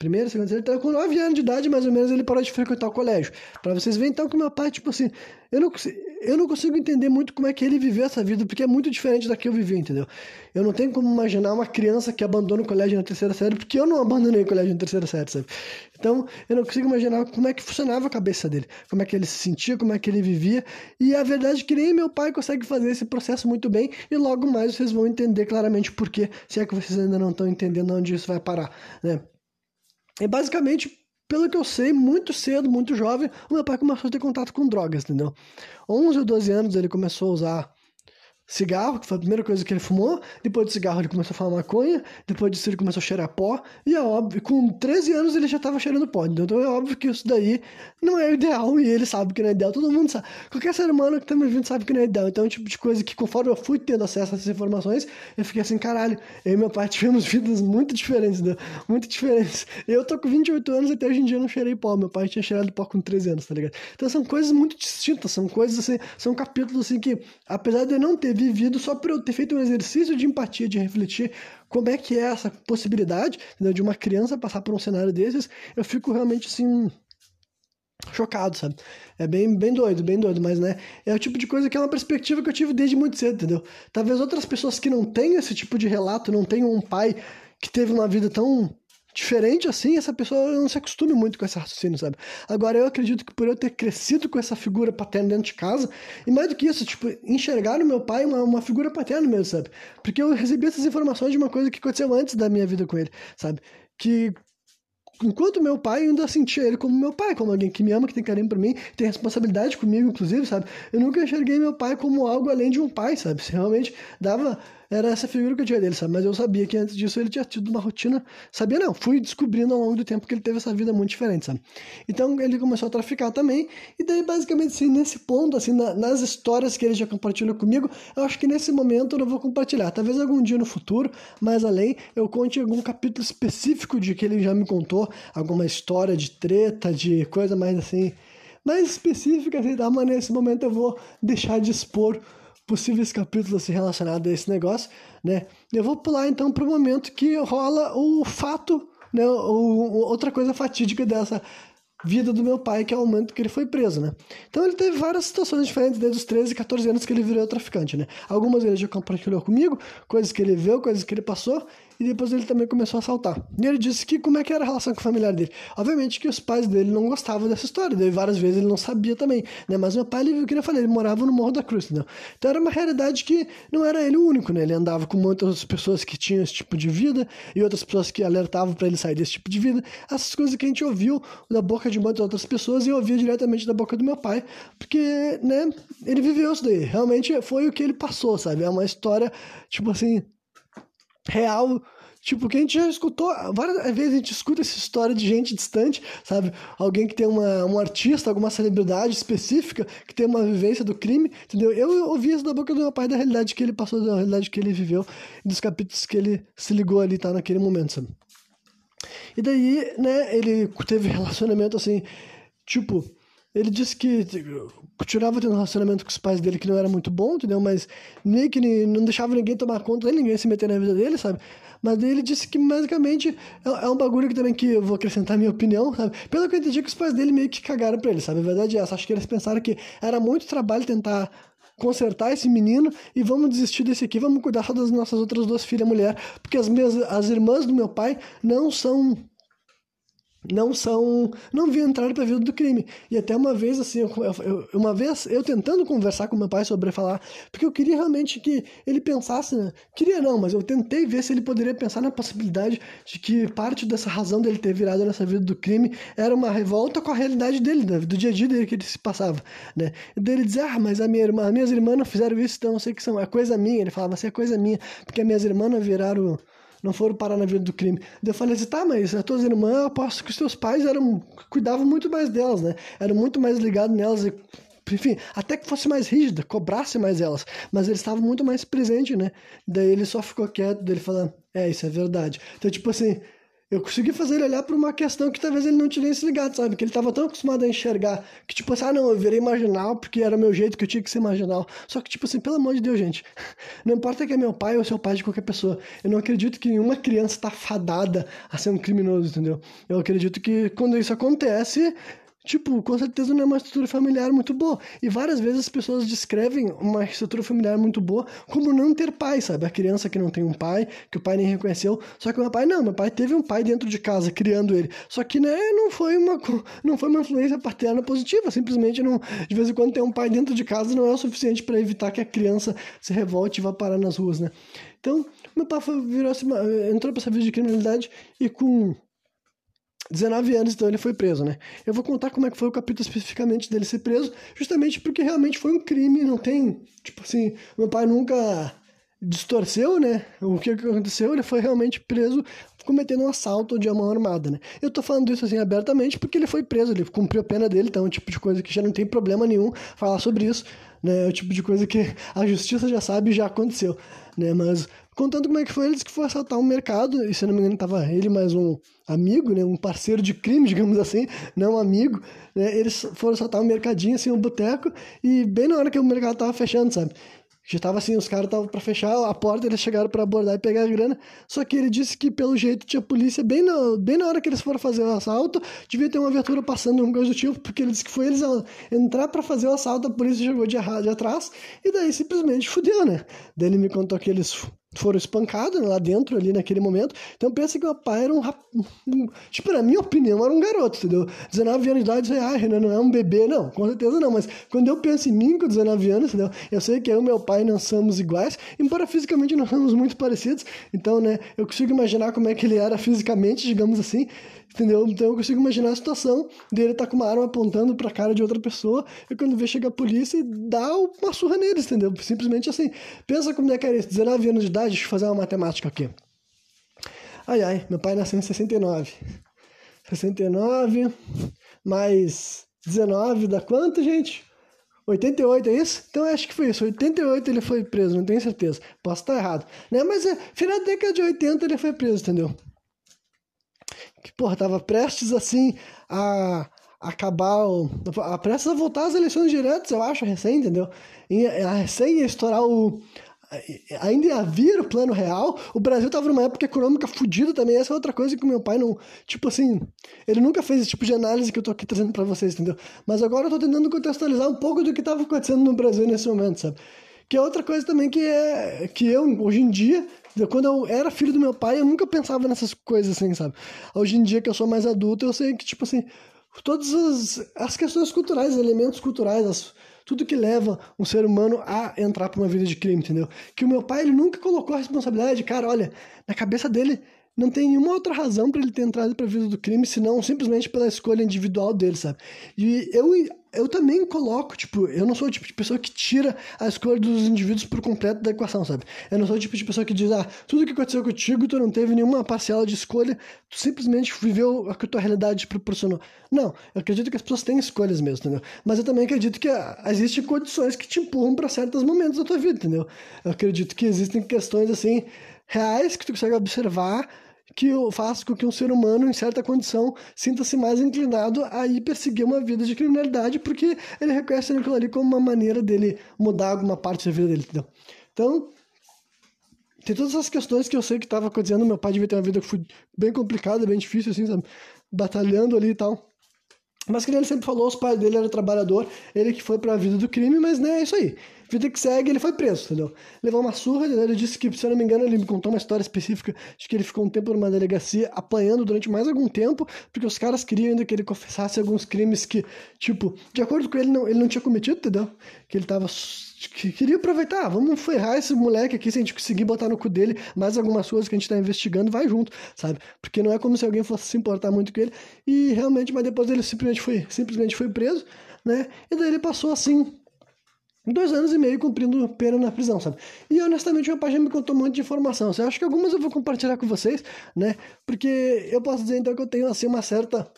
Primeiro, segundo, ele tá com 9 anos de idade, mais ou menos, ele parou de frequentar o colégio. Para vocês verem, então, que meu pai, tipo assim, eu não, eu não consigo entender muito como é que ele viveu essa vida, porque é muito diferente da que eu vivi, entendeu? Eu não tenho como imaginar uma criança que abandona o colégio na terceira série, porque eu não abandonei o colégio na terceira série, sabe? Então, eu não consigo imaginar como é que funcionava a cabeça dele, como é que ele se sentia, como é que ele vivia, e a verdade é que nem meu pai consegue fazer esse processo muito bem, e logo mais vocês vão entender claramente por quê, se é que vocês ainda não estão entendendo onde isso vai parar, né? E basicamente, pelo que eu sei, muito cedo, muito jovem, o meu pai começou a ter contato com drogas, entendeu? 11 ou 12 anos ele começou a usar cigarro, que foi a primeira coisa que ele fumou. Depois do cigarro ele começou a fumar maconha. Depois disso ele começou a cheirar pó. E é óbvio, com 13 anos ele já estava cheirando pó. Então é óbvio que isso daí não é ideal e ele sabe que não é ideal. Todo mundo sabe. Qualquer ser humano que tá me ouvindo sabe que não é ideal. Então é um tipo de coisa que conforme eu fui tendo acesso a essas informações, eu fiquei assim, caralho, eu e meu pai tivemos vidas muito diferentes, né? Muito diferentes. Eu tô com 28 anos e até hoje em dia eu não cheirei pó. Meu pai tinha cheirado pó com 13 anos, tá ligado? Então são coisas muito distintas, são coisas assim, são capítulos assim que, apesar de eu não ter vivido só por eu ter feito um exercício de empatia, de refletir como é que é essa possibilidade entendeu? de uma criança passar por um cenário desses, eu fico realmente assim chocado, sabe? É bem, bem doido, bem doido, mas né, é o tipo de coisa que é uma perspectiva que eu tive desde muito cedo, entendeu? Talvez outras pessoas que não tenham esse tipo de relato, não tenham um pai que teve uma vida tão diferente assim, essa pessoa não se acostume muito com esse raciocínio, sabe? Agora, eu acredito que por eu ter crescido com essa figura paterna dentro de casa, e mais do que isso, tipo, enxergar no meu pai uma, uma figura paterna mesmo, sabe? Porque eu recebi essas informações de uma coisa que aconteceu antes da minha vida com ele, sabe? Que enquanto meu pai, eu ainda sentia ele como meu pai, como alguém que me ama, que tem carinho por mim, tem responsabilidade comigo, inclusive, sabe? Eu nunca enxerguei meu pai como algo além de um pai, sabe? Se realmente dava era essa figura que eu tinha dele, sabe? Mas eu sabia que antes disso ele tinha tido uma rotina. Sabia não, fui descobrindo ao longo do tempo que ele teve essa vida muito diferente, sabe? Então ele começou a traficar também. E daí, basicamente, assim, nesse ponto, assim, na, nas histórias que ele já compartilhou comigo, eu acho que nesse momento eu não vou compartilhar. Talvez algum dia no futuro, mais além, eu conte algum capítulo específico de que ele já me contou, alguma história de treta, de coisa mais assim mais específica, assim, tá? mas nesse momento eu vou deixar de expor possíveis capítulos relacionados a esse negócio, né? Eu vou pular então para o momento que rola o fato, né? O, outra coisa fatídica dessa vida do meu pai, que é o momento que ele foi preso, né? Então ele teve várias situações diferentes desde os 13, 14 anos que ele virou traficante, né? Algumas ele já compartilhou comigo, coisas que ele viu, coisas que ele passou, e depois ele também começou a assaltar. E ele disse que como é que era a relação com a família dele. Obviamente que os pais dele não gostavam dessa história, daí várias vezes ele não sabia também, né? Mas meu pai, ele viu o que eu falei, ele morava no Morro da Cruz, entendeu? Então era uma realidade que não era ele o único, né? Ele andava com muitas pessoas que tinham esse tipo de vida e outras pessoas que alertavam para ele sair desse tipo de vida. Essas coisas que a gente ouviu da boca de muitas outras pessoas e eu ouvia diretamente da boca do meu pai, porque, né, ele viveu isso daí. Realmente foi o que ele passou, sabe? É uma história, tipo assim, real Tipo, que a gente já escutou, várias vezes a gente escuta essa história de gente distante, sabe? Alguém que tem uma, um artista, alguma celebridade específica, que tem uma vivência do crime, entendeu? Eu ouvi isso da boca do meu pai, da realidade que ele passou, da realidade que ele viveu, dos capítulos que ele se ligou ali, tá, naquele momento, sabe? E daí, né, ele teve relacionamento, assim, tipo, ele disse que continuava tendo um relacionamento com os pais dele que não era muito bom, entendeu? Mas meio que não deixava ninguém tomar conta dele, ninguém se meter na vida dele, sabe? Mas ele disse que basicamente é, é, um bagulho que também que eu vou acrescentar minha opinião, sabe? Pelo que eu entendi, que os pais dele meio que cagaram pra ele, sabe? A verdade é essa. Acho que eles pensaram que era muito trabalho tentar consertar esse menino e vamos desistir desse aqui, vamos cuidar só das nossas outras duas filhas mulher, porque as minhas as irmãs do meu pai não são não são não vi entrar para a vida do crime e até uma vez assim eu, eu, uma vez eu tentando conversar com meu pai sobre falar porque eu queria realmente que ele pensasse né? queria não mas eu tentei ver se ele poderia pensar na possibilidade de que parte dessa razão dele ter virado nessa vida do crime era uma revolta com a realidade dele né? do dia a dia dele que ele se passava né e dele dizer ah mas a minha irmã as minhas irmãs não fizeram isso então eu sei que são é coisa minha ele falava assim é coisa minha porque as minhas irmãs viraram não foram parar na vida do crime. Daí eu falei assim, tá, mas as tuas irmãs, eu aposto que os teus pais eram, cuidavam muito mais delas, né? Eram muito mais ligados nelas e enfim, até que fosse mais rígida, cobrasse mais elas, mas ele estava muito mais presente, né? Daí ele só ficou quieto, dele falando, é, isso é verdade. Então, tipo assim, eu consegui fazer ele olhar para uma questão que talvez ele não tivesse ligado, sabe? Que ele estava tão acostumado a enxergar que, tipo assim, ah, não, eu virei marginal porque era meu jeito que eu tinha que ser marginal. Só que, tipo assim, pelo amor de Deus, gente, não importa que é meu pai ou seu pai de qualquer pessoa, eu não acredito que nenhuma criança está fadada a ser um criminoso, entendeu? Eu acredito que quando isso acontece, Tipo, com certeza não é uma estrutura familiar muito boa. E várias vezes as pessoas descrevem uma estrutura familiar muito boa como não ter pai, sabe? A criança que não tem um pai, que o pai nem reconheceu. Só que meu pai não, meu pai teve um pai dentro de casa criando ele. Só que, né, não foi uma, não foi uma influência paterna positiva. Simplesmente não, de vez em quando ter um pai dentro de casa não é o suficiente para evitar que a criança se revolte e vá parar nas ruas, né? Então, meu pai foi, virou, entrou pra essa vida de criminalidade e com 19 anos, então ele foi preso, né? Eu vou contar como é que foi o capítulo especificamente dele ser preso, justamente porque realmente foi um crime, não tem, tipo assim, meu pai nunca distorceu, né? O que aconteceu, ele foi realmente preso cometendo um assalto de mão armada, né? Eu tô falando isso assim abertamente porque ele foi preso, ele cumpriu a pena dele, então é um tipo de coisa que já não tem problema nenhum falar sobre isso, né? É o tipo de coisa que a justiça já sabe já aconteceu, né? Mas contando como é que foi, ele disse que foi assaltar um mercado, e se não me engano tava ele mais um amigo, né, um parceiro de crime, digamos assim, não um amigo, né, eles foram assaltar um mercadinho, assim, um boteco, e bem na hora que o mercado tava fechando, sabe? Já tava assim, os caras estavam para fechar a porta, eles chegaram para abordar e pegar a grana. Só que ele disse que pelo jeito tinha polícia bem na, bem na hora que eles foram fazer o assalto, devia ter uma viatura passando, um coisa do tipo, porque ele disse que foi eles entrar para fazer o assalto, a polícia chegou de, de atrás e daí simplesmente fudeu, né? Daí ele me contou que eles foram espancados lá dentro, ali naquele momento. Então pensa que o pai era um, Tipo, na minha opinião, era um garoto, entendeu? 19 anos de idade, ah, Renan não é um bebê, não, com certeza não. Mas quando eu penso em mim com 19 anos, entendeu? Eu sei que eu e meu pai não somos iguais, embora fisicamente nós somos muito parecidos. Então, né, eu consigo imaginar como é que ele era fisicamente, digamos assim. Entendeu? Então eu consigo imaginar a situação dele tá com uma arma apontando para a cara de outra pessoa e quando vê chegar a polícia e dá uma surra neles, entendeu? Simplesmente assim. Pensa como é que era isso, 19 anos de idade, deixa eu fazer uma matemática aqui. Ai ai, meu pai nasceu em 69. 69 mais 19 dá quanto, gente? 88, é isso? Então acho que foi isso. 88 ele foi preso, não tenho certeza. Posso estar errado. Né? Mas é, final da década de 80 ele foi preso, entendeu? Que, porra, tava prestes assim a acabar, o, a, prestes a voltar às eleições diretas, eu acho, recém, entendeu? E, a recém ia estourar o, ainda ia vir o plano real. O Brasil estava numa época econômica fodida também. Essa é outra coisa que meu pai não. Tipo assim, ele nunca fez esse tipo de análise que eu tô aqui trazendo para vocês, entendeu? Mas agora eu tô tentando contextualizar um pouco do que estava acontecendo no Brasil nesse momento, sabe? Que é outra coisa também que é. Que eu, hoje em dia, quando eu era filho do meu pai, eu nunca pensava nessas coisas assim, sabe? Hoje em dia que eu sou mais adulto, eu sei que, tipo assim, todas as, as questões culturais, elementos culturais, as tudo que leva um ser humano a entrar para uma vida de crime, entendeu? Que o meu pai ele nunca colocou a responsabilidade, cara, olha, na cabeça dele não tem nenhuma outra razão para ele ter entrado para a vida do crime, senão simplesmente pela escolha individual dele, sabe? E eu eu também coloco, tipo, eu não sou o tipo de pessoa que tira a escolha dos indivíduos por completo da equação, sabe? Eu não sou o tipo de pessoa que diz, ah, tudo que aconteceu contigo, tu não teve nenhuma parcela de escolha, tu simplesmente viveu o que a tua realidade te proporcionou. Não, eu acredito que as pessoas têm escolhas mesmo, entendeu? Mas eu também acredito que ah, existem condições que te empurram para certos momentos da tua vida, entendeu? Eu acredito que existem questões, assim, reais que tu consegue observar que faz com que um ser humano, em certa condição, sinta-se mais inclinado a ir perseguir uma vida de criminalidade, porque ele reconhece aquilo ali como uma maneira dele mudar alguma parte da vida dele, entendeu? Então, tem todas essas questões que eu sei que estava acontecendo. Meu pai devia ter uma vida que foi bem complicada, bem difícil, assim, sabe? Batalhando ali e tal. Mas que ele sempre falou, os pais dele eram trabalhador, ele que foi para a vida do crime, mas né, é isso aí. Vida que segue, ele foi preso, entendeu? Levou uma surra, ele disse que, se eu não me engano, ele me contou uma história específica de que ele ficou um tempo numa delegacia apanhando durante mais algum tempo, porque os caras queriam ainda que ele confessasse alguns crimes que, tipo, de acordo com ele, não, ele não tinha cometido, entendeu? Que ele tava queria aproveitar, vamos ferrar esse moleque aqui, se a gente conseguir botar no cu dele mais algumas coisas que a gente tá investigando, vai junto, sabe? Porque não é como se alguém fosse se importar muito com ele, e realmente, mas depois ele simplesmente foi, simplesmente foi preso, né? E daí ele passou assim, dois anos e meio cumprindo pena na prisão, sabe? E honestamente, meu pai já me contou um monte de informação. Eu acho que algumas eu vou compartilhar com vocês, né? Porque eu posso dizer então que eu tenho assim uma certa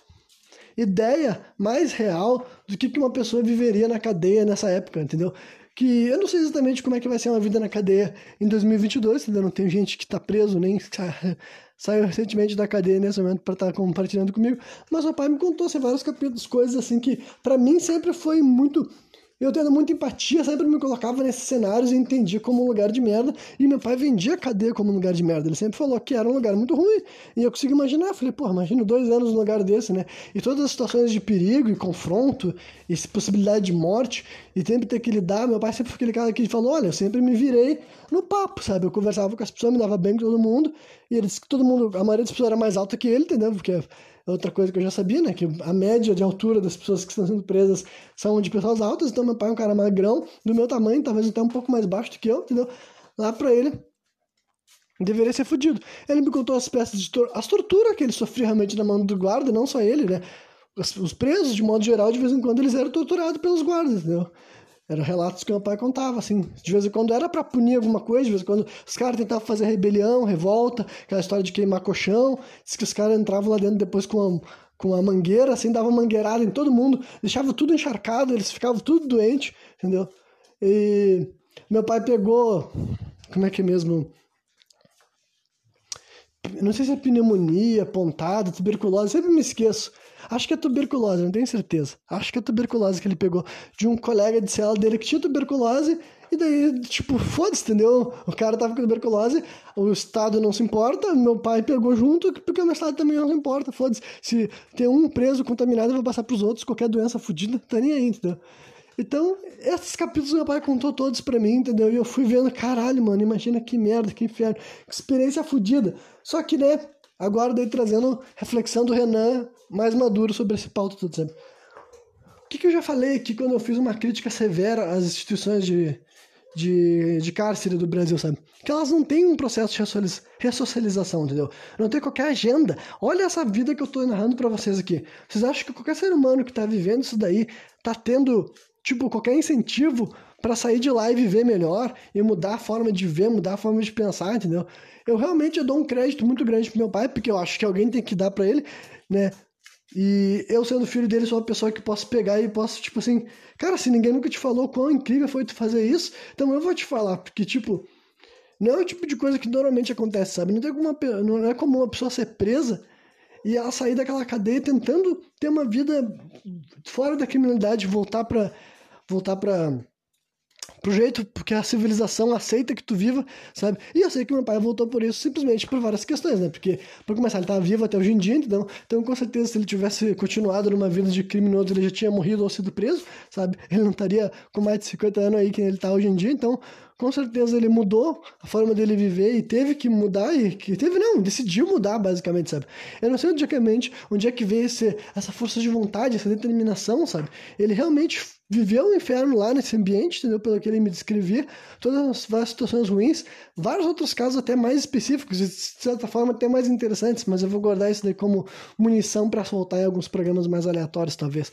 ideia mais real do que uma pessoa viveria na cadeia nessa época, entendeu? Que eu não sei exatamente como é que vai ser uma vida na cadeia em 2022, entendeu? Não tem gente que está preso, nem saiu recentemente da cadeia nesse momento para estar tá compartilhando comigo, mas o pai me contou assim, vários capítulos, coisas assim que para mim sempre foi muito eu tendo muita empatia, sempre me colocava nesses cenários e entendia como um lugar de merda. E meu pai vendia a cadeia como um lugar de merda. Ele sempre falou que era um lugar muito ruim. E eu consigo imaginar. Falei, pô, imagino dois anos num lugar desse, né? E todas as situações de perigo e confronto, e possibilidade de morte, e sempre ter que lidar. Meu pai sempre foi aquele cara que falou: olha, eu sempre me virei no papo, sabe? Eu conversava com as pessoas, me dava bem com todo mundo. E ele disse que todo mundo, a maioria das pessoas era mais alta que ele, entendeu? Porque outra coisa que eu já sabia, né? Que a média de altura das pessoas que estão sendo presas são de pessoas altas. Então, meu pai é um cara magrão, do meu tamanho, talvez até um pouco mais baixo do que eu, entendeu? Lá pra ele, deveria ser fudido. Ele me contou as peças de tor as torturas que ele sofria realmente na mão do guarda, não só ele, né? Os, os presos, de modo geral, de vez em quando eles eram torturados pelos guardas, entendeu? Eram relatos que meu pai contava, assim. De vez em quando era para punir alguma coisa, de vez em quando os caras tentavam fazer rebelião, revolta, aquela história de queimar colchão. Diz que os caras entravam lá dentro depois com uma, com mangueira, assim, davam mangueirada em todo mundo, deixava tudo encharcado, eles ficavam tudo doentes, entendeu? E meu pai pegou. Como é que é mesmo? Não sei se é pneumonia, pontada, tuberculose, sempre me esqueço. Acho que é tuberculose, não tenho certeza. Acho que é tuberculose que ele pegou de um colega de cela dele que tinha tuberculose. E daí, tipo, foda-se, entendeu? O cara tava com tuberculose, o Estado não se importa, meu pai pegou junto, porque o meu Estado também não se importa, foda-se. Se tem um preso contaminado, vai passar pros outros, qualquer doença fodida, tá nem aí, entendeu? Então, esses capítulos meu pai contou todos pra mim, entendeu? E eu fui vendo, caralho, mano, imagina que merda, que inferno, que experiência fodida. Só que, né, agora daí trazendo reflexão do Renan mais maduro sobre esse pauta tudo, sabe? O que, que eu já falei aqui quando eu fiz uma crítica severa às instituições de, de, de cárcere do Brasil, sabe? Que elas não têm um processo de ressocialização, entendeu? Não tem qualquer agenda. Olha essa vida que eu tô narrando para vocês aqui. Vocês acham que qualquer ser humano que tá vivendo isso daí tá tendo, tipo, qualquer incentivo para sair de lá e viver melhor e mudar a forma de ver, mudar a forma de pensar, entendeu? Eu realmente dou um crédito muito grande pro meu pai, porque eu acho que alguém tem que dar para ele, né? E eu sendo filho dele sou uma pessoa que posso pegar e posso, tipo assim, cara, se ninguém nunca te falou quão incrível foi tu fazer isso, então eu vou te falar, porque, tipo, não é o tipo de coisa que normalmente acontece, sabe? Não, tem uma, não é como uma pessoa ser presa e ela sair daquela cadeia tentando ter uma vida fora da criminalidade, voltar pra. voltar pra pro jeito porque a civilização aceita que tu viva, sabe? E eu sei que meu pai voltou por isso simplesmente por várias questões, né? Porque, para começar, ele tava vivo até hoje em dia, então, então com certeza se ele tivesse continuado numa vida de criminoso, ele já tinha morrido ou sido preso, sabe? Ele não estaria com mais de 50 anos aí que ele tá hoje em dia, então com certeza ele mudou a forma dele viver e teve que mudar e que teve não, decidiu mudar basicamente, sabe? Eu não sei onde é que, mente, onde é que veio esse, essa força de vontade, essa determinação, sabe? Ele realmente viveu um inferno lá nesse ambiente, entendeu? Pelo que ele me descrevia, todas as situações ruins, vários outros casos até mais específicos de certa forma até mais interessantes, mas eu vou guardar isso daí como munição para soltar em alguns programas mais aleatórios, talvez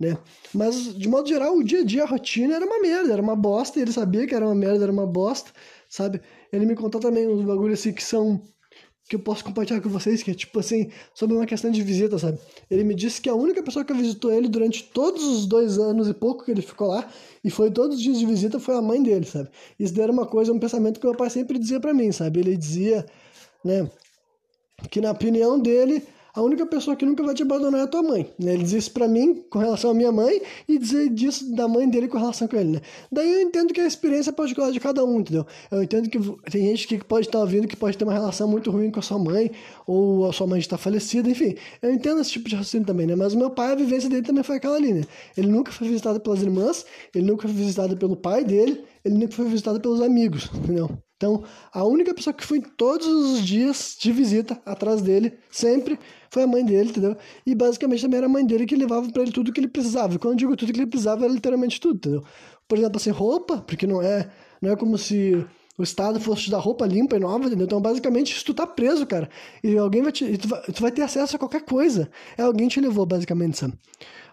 né? Mas, de modo geral, o dia a dia, a rotina era uma merda, era uma bosta, ele sabia que era uma merda, era uma bosta, sabe? Ele me contou também uns bagulhos assim que são que eu posso compartilhar com vocês, que é tipo assim, sobre uma questão de visita, sabe? Ele me disse que a única pessoa que visitou ele durante todos os dois anos e pouco que ele ficou lá, e foi todos os dias de visita, foi a mãe dele, sabe? Isso era uma coisa, um pensamento que meu pai sempre dizia para mim, sabe? Ele dizia, né, que na opinião dele, a única pessoa que nunca vai te abandonar é a tua mãe. Né? Ele diz isso pra mim com relação à minha mãe e dizer disso da mãe dele com relação com ele, né? Daí eu entendo que a experiência é particular de cada um, entendeu? Eu entendo que tem gente que pode estar ouvindo que pode ter uma relação muito ruim com a sua mãe, ou a sua mãe está falecida, enfim. Eu entendo esse tipo de raciocínio também, né? Mas o meu pai, a vivência dele também foi aquela ali, né? Ele nunca foi visitado pelas irmãs, ele nunca foi visitado pelo pai dele, ele nunca foi visitado pelos amigos, entendeu? Então, a única pessoa que foi todos os dias de visita atrás dele, sempre, foi a mãe dele, entendeu? E basicamente também era a mãe dele que levava para ele tudo que ele precisava. E quando eu digo tudo que ele precisava, era literalmente tudo, entendeu? Por exemplo, assim, roupa, porque não é, não é como se o Estado fosse te dar roupa limpa e nova, entendeu? Então, basicamente, se tu tá preso, cara, e alguém vai te. Tu vai, tu vai ter acesso a qualquer coisa. É alguém te levou, basicamente, sabe?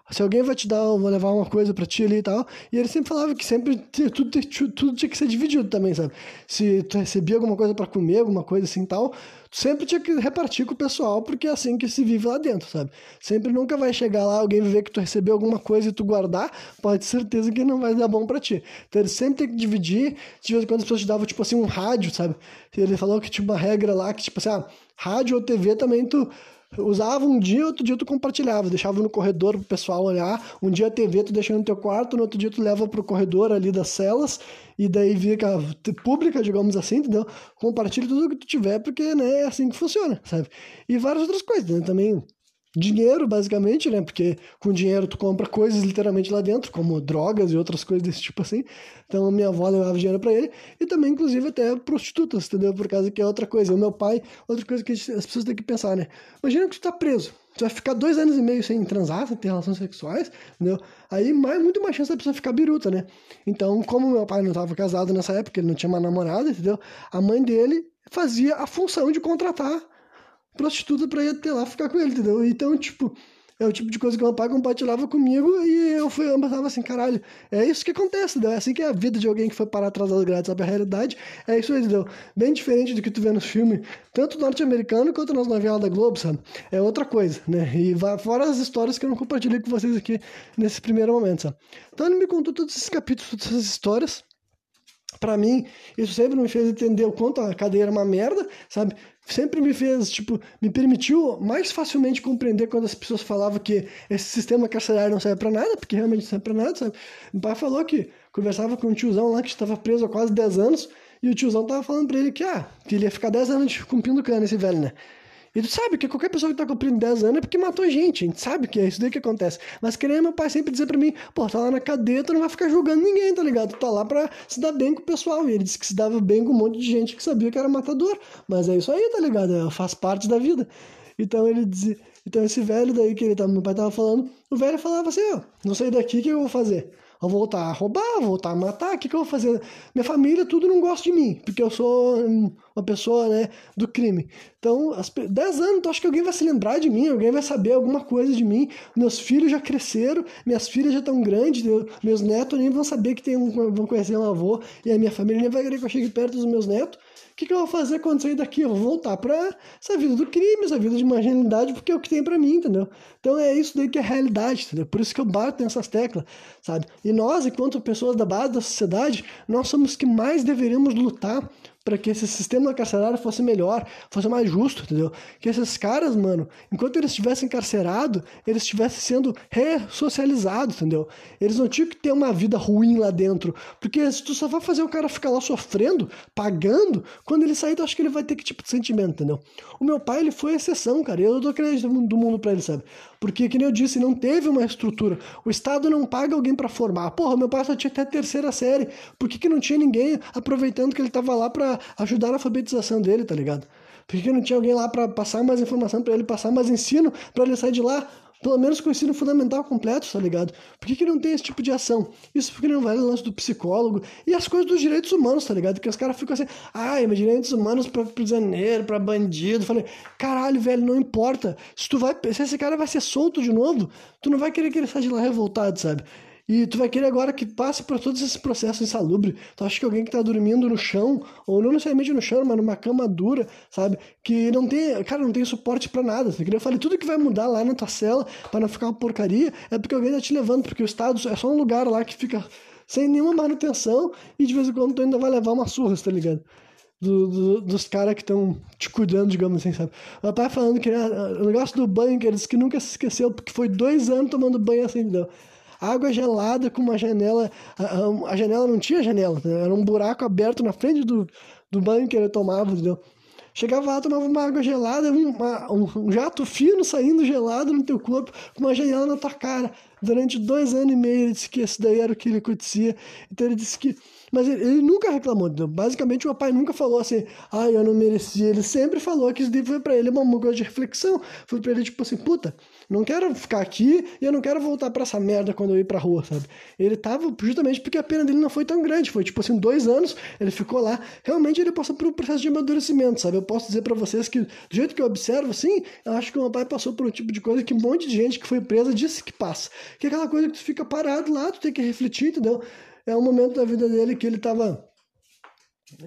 Se alguém vai te dar, vou levar uma coisa para ti ali e tal. E ele sempre falava que sempre tudo, tudo tinha que ser dividido também, sabe? Se tu recebia alguma coisa para comer, alguma coisa assim e tal, tu sempre tinha que repartir com o pessoal, porque é assim que se vive lá dentro, sabe? Sempre nunca vai chegar lá alguém ver que tu recebeu alguma coisa e tu guardar, pode ter certeza que não vai dar bom para ti. Então ele sempre tem que dividir. De vez em quando as pessoas te davam, tipo assim, um rádio, sabe? Ele falou que tinha uma regra lá que, tipo assim, ah, rádio ou TV também tu usava um dia, outro dia tu compartilhava, deixava no corredor pro pessoal olhar. Um dia a TV tu deixa no teu quarto, no outro dia tu leva pro corredor ali das celas e daí fica pública, digamos assim, entendeu? Compartilha tudo que tu tiver, porque né, é assim que funciona, sabe? E várias outras coisas, né? Também dinheiro, basicamente, né? Porque com dinheiro tu compra coisas literalmente lá dentro, como drogas e outras coisas desse tipo assim. Então minha avó levava dinheiro para ele e também, inclusive, até prostitutas, entendeu? Por causa que é outra coisa. O meu pai, outra coisa que as pessoas têm que pensar, né? Imagina que tu tá preso. Tu vai ficar dois anos e meio sem transar, sem ter relações sexuais, entendeu? Aí mais, muito mais chance da pessoa ficar biruta, né? Então, como meu pai não estava casado nessa época, ele não tinha uma namorada, entendeu? A mãe dele fazia a função de contratar prostituta pra ir até lá ficar com ele, entendeu? Então, tipo, é o tipo de coisa que meu pai compartilhava comigo e eu fui, eu pensava assim, caralho, é isso que acontece, entendeu? É assim que é a vida de alguém que foi parar atrás das grades, sabe? A realidade é isso aí, entendeu? Bem diferente do que tu vê no filme, tanto norte-americano quanto nas novelas da Globo, sabe? É outra coisa, né? E fora as histórias que eu não compartilhei com vocês aqui nesse primeiro momento, sabe? Então ele me contou todos esses capítulos, todas essas histórias, para mim, isso sempre me fez entender o quanto a cadeia era uma merda, sabe? Sempre me fez, tipo, me permitiu mais facilmente compreender quando as pessoas falavam que esse sistema carcerário não serve para nada, porque realmente não serve pra nada, sabe? Meu pai falou que conversava com um tiozão lá que estava preso há quase 10 anos, e o tiozão tava falando pra ele que, ah, que ele ia ficar 10 anos cumprindo cana, esse velho, né? E tu sabe que qualquer pessoa que tá cumprindo 10 anos é porque matou gente, a gente sabe que é isso daí que acontece. Mas queria meu pai sempre dizer pra mim, pô, tá lá na cadeia, tu não vai ficar julgando ninguém, tá ligado? Tu tá lá pra se dar bem com o pessoal. E ele disse que se dava bem com um monte de gente que sabia que era matador. Mas é isso aí, tá ligado? É, faz parte da vida. Então ele dizia, então esse velho daí que ele tá, meu pai tava falando, o velho falava assim, ó, não sair daqui, o que eu vou fazer? Vou voltar a roubar, vou voltar a matar, o que, que eu vou fazer? Minha família, tudo não gosta de mim, porque eu sou uma pessoa, né, do crime. Então, as, 10 anos, então acho que alguém vai se lembrar de mim, alguém vai saber alguma coisa de mim. Meus filhos já cresceram, minhas filhas já estão grandes, meus netos nem vão saber que tem um, vão conhecer um avô, e a minha família nem vai querer que eu chegue perto dos meus netos que, que eu vou fazer quando sair daqui? Eu vou voltar para essa vida do crime, essa vida de marginalidade, porque é o que tem para mim, entendeu? Então é isso daí que é a realidade, entendeu? Por isso que eu bato nessas teclas, sabe? E nós, enquanto pessoas da base da sociedade, nós somos os que mais deveríamos lutar para que esse sistema carcerário fosse melhor, fosse mais justo, entendeu? Que esses caras, mano, enquanto eles estivessem encarcerados, eles estivessem sendo ressocializados, entendeu? Eles não tinham que ter uma vida ruim lá dentro, porque se tu só vai fazer o cara ficar lá sofrendo, pagando, quando ele sair, tu acha que ele vai ter que tipo de sentimento, entendeu? O meu pai, ele foi exceção, cara, eu dou crédito do mundo para ele, sabe? Porque, que nem eu disse, não teve uma estrutura. O Estado não paga alguém para formar. Porra, meu pai só tinha até terceira série. Por que, que não tinha ninguém aproveitando que ele tava lá ajudar na alfabetização dele, tá ligado? Por que, que não tinha alguém lá para passar mais informação para ele, passar mais ensino para ele sair de lá pelo menos com o ensino fundamental completo, tá ligado? Por que, que não tem esse tipo de ação? Isso porque não vai o lance do psicólogo e as coisas dos direitos humanos, tá ligado? Que os caras ficam assim, ai, mas direitos humanos pra prisioneiro, pra bandido. falei, caralho, velho, não importa. Se tu vai, se esse cara vai ser solto de novo, tu não vai querer que ele saia de lá revoltado, sabe? E tu vai querer agora que passe por todos esses processos insalubres. Tu acha que alguém que tá dormindo no chão, ou não necessariamente no chão, mas numa cama dura, sabe? Que não tem, cara, não tem suporte para nada. Assim, eu falei, tudo que vai mudar lá na tua cela para não ficar uma porcaria é porque alguém tá te levando, porque o Estado é só um lugar lá que fica sem nenhuma manutenção e de vez em quando tu ainda vai levar uma surra, tá ligado? Do, do, dos caras que estão te cuidando, digamos assim, sabe? Ela tava falando que ah, o negócio do banho, que ele disse que nunca se esqueceu, porque foi dois anos tomando banho assim, entendeu? Água gelada com uma janela. A, a, janela não tinha janela, era um buraco aberto na frente do, do banho que ele tomava, entendeu? Chegava lá, tomava uma água gelada, uma, um, jato fino saindo gelado no teu corpo, com uma janela na tua cara. Durante dois anos e meio ele disse que isso daí era o que ele acontecia. Então ele disse que mas ele, ele nunca reclamou. Basicamente, o pai nunca falou assim, ah, eu não merecia. Ele sempre falou que isso daí foi pra ele uma coisa de reflexão. Foi pra ele, tipo assim, puta, não quero ficar aqui e eu não quero voltar para essa merda quando eu ir pra rua, sabe? Ele tava justamente porque a pena dele não foi tão grande. Foi, tipo assim, dois anos, ele ficou lá. Realmente, ele passou por um processo de amadurecimento, sabe? Eu posso dizer para vocês que, do jeito que eu observo, sim, eu acho que o meu pai passou por um tipo de coisa que um monte de gente que foi presa disse que passa. Que é aquela coisa que tu fica parado lá, tu tem que refletir, entendeu? é um momento da vida dele que ele estava,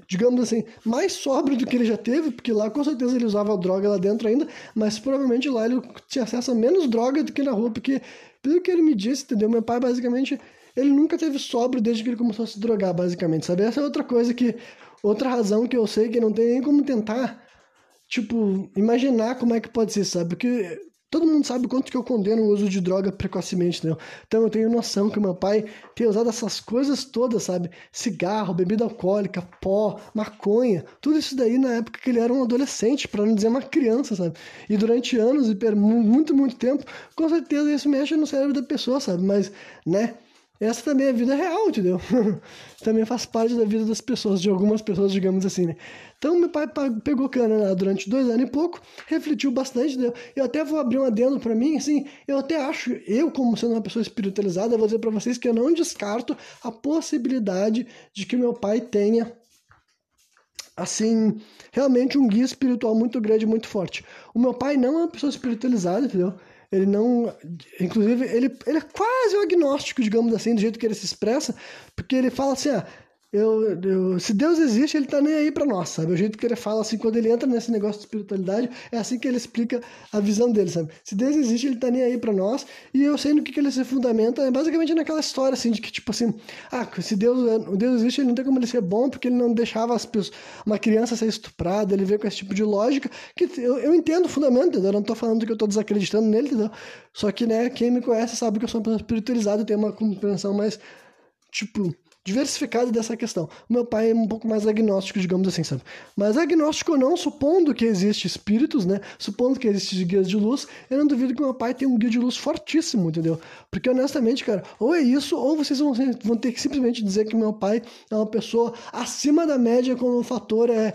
digamos assim, mais sóbrio do que ele já teve, porque lá com certeza ele usava droga lá dentro ainda, mas provavelmente lá ele tinha acesso a menos droga do que na rua, porque pelo que ele me disse, entendeu? Meu pai basicamente, ele nunca teve sóbrio desde que ele começou a se drogar, basicamente, sabe? Essa é outra coisa que, outra razão que eu sei que não tem nem como tentar, tipo, imaginar como é que pode ser, sabe? Porque Todo mundo sabe o quanto que eu condeno o uso de droga precocemente, entendeu? Então eu tenho noção que meu pai tem usado essas coisas todas, sabe? Cigarro, bebida alcoólica, pó, maconha, tudo isso daí na época que ele era um adolescente, para não dizer uma criança, sabe? E durante anos e por muito, muito tempo, com certeza isso mexe no cérebro da pessoa, sabe? Mas, né? Essa também é a vida real, entendeu? também faz parte da vida das pessoas, de algumas pessoas, digamos assim, né? Então, meu pai pegou cana lá durante dois anos e pouco, refletiu bastante, entendeu? Eu até vou abrir um adendo para mim, assim, eu até acho, eu como sendo uma pessoa espiritualizada, vou dizer para vocês que eu não descarto a possibilidade de que meu pai tenha assim, realmente um guia espiritual muito grande, muito forte. O meu pai não é uma pessoa espiritualizada, entendeu? Ele não. Inclusive, ele, ele é quase um agnóstico, digamos assim, do jeito que ele se expressa, porque ele fala assim: ah, eu, eu, se Deus existe, ele tá nem aí para nós, sabe? O jeito que ele fala, assim, quando ele entra nesse negócio de espiritualidade, é assim que ele explica a visão dele, sabe? Se Deus existe, ele tá nem aí para nós, e eu sei no que, que ele se fundamenta, é basicamente naquela história, assim, de que, tipo assim, ah, se Deus, Deus existe, ele não tem como ele ser bom, porque ele não deixava as pessoas, uma criança ser estuprada, ele vê com esse tipo de lógica, que eu, eu entendo o fundamento, entendeu? Eu não tô falando que eu tô desacreditando nele, entendeu? Só que, né, quem me conhece sabe que eu sou uma pessoa espiritualizada, eu tenho uma compreensão mais, tipo diversificado dessa questão. Meu pai é um pouco mais agnóstico, digamos assim, sabe? Mas agnóstico ou não, supondo que existe espíritos, né? Supondo que existe guias de luz, eu não duvido que meu pai tenha um guia de luz fortíssimo, entendeu? Porque honestamente, cara, ou é isso, ou vocês vão, vão ter que simplesmente dizer que meu pai é uma pessoa acima da média quando o fator é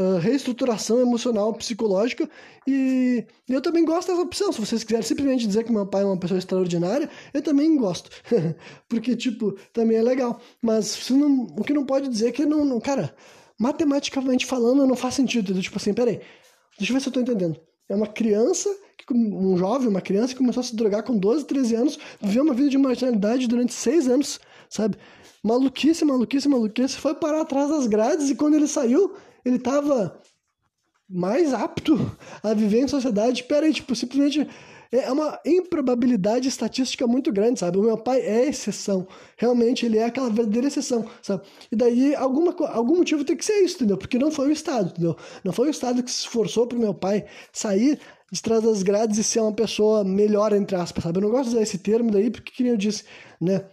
uh, reestruturação emocional, psicológica, e eu também gosto dessa opção. Se vocês quiserem simplesmente dizer que meu pai é uma pessoa extraordinária, eu também gosto. Porque, tipo, também é legal. Mas não, o que não pode dizer é que não, não, cara, matematicamente falando, não faz sentido. Tipo assim, peraí, deixa eu ver se eu tô entendendo. É uma criança, um jovem, uma criança que começou a se drogar com 12, 13 anos, viveu uma vida de marginalidade durante 6 anos, sabe? Maluquice, maluquice, maluquice. Foi parar atrás das grades e quando ele saiu, ele tava mais apto a viver em sociedade. Pera aí, tipo, simplesmente é uma improbabilidade estatística muito grande, sabe? O meu pai é exceção. Realmente, ele é aquela verdadeira exceção, sabe? E daí, alguma, algum motivo tem que ser isso, entendeu? Porque não foi o Estado, entendeu? Não foi o Estado que se esforçou pro meu pai sair de trás das grades e ser uma pessoa melhor, entre aspas, sabe? Eu não gosto de usar esse termo daí, porque, como eu disse, né?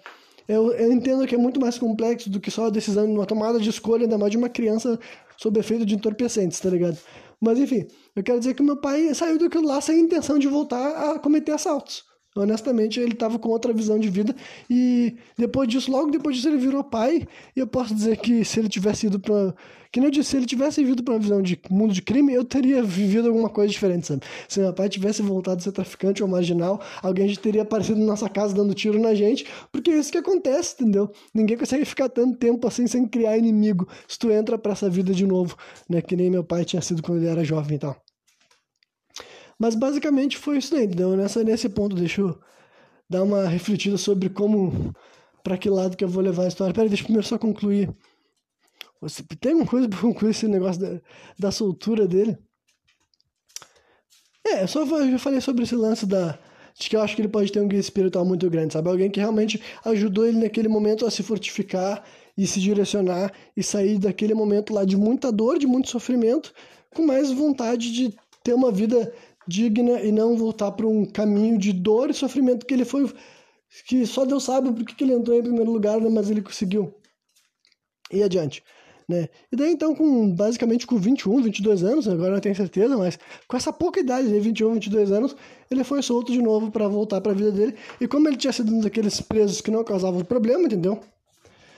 Eu, eu entendo que é muito mais complexo do que só a decisão, uma tomada de escolha, ainda mais de uma criança sob efeito de entorpecentes, tá ligado? Mas enfim, eu quero dizer que meu pai saiu daquilo lá sem intenção de voltar a cometer assaltos. Honestamente, ele estava com outra visão de vida e depois disso, logo depois disso, ele virou pai. E eu posso dizer que se ele tivesse ido para. Que nem eu disse, se ele tivesse vindo para uma visão de mundo de crime, eu teria vivido alguma coisa diferente, sabe? Se meu pai tivesse voltado a ser traficante ou marginal, alguém já teria aparecido na nossa casa dando tiro na gente, porque é isso que acontece, entendeu? Ninguém consegue ficar tanto tempo assim sem criar inimigo se tu entra para essa vida de novo, né? Que nem meu pai tinha sido quando ele era jovem e tal. Mas basicamente foi isso daí, entendeu? Nessa, nesse ponto, deixa eu dar uma refletida sobre como. para que lado que eu vou levar a história. Peraí, deixa eu primeiro só concluir. Você, tem alguma coisa pra concluir esse negócio da, da soltura dele? É, só eu falei sobre esse lance da. De que eu acho que ele pode ter um guia espiritual muito grande, sabe? Alguém que realmente ajudou ele naquele momento a se fortificar e se direcionar e sair daquele momento lá de muita dor, de muito sofrimento, com mais vontade de ter uma vida digna e não voltar para um caminho de dor e sofrimento que ele foi que só Deus sabe porque que ele entrou em primeiro lugar, né, mas ele conseguiu ir adiante, né? E daí então com basicamente com 21, 22 anos, agora não tenho certeza, mas com essa pouca idade, de 21, 22 anos, ele foi solto de novo para voltar para a vida dele. E como ele tinha sido um daqueles presos que não causavam problema, entendeu?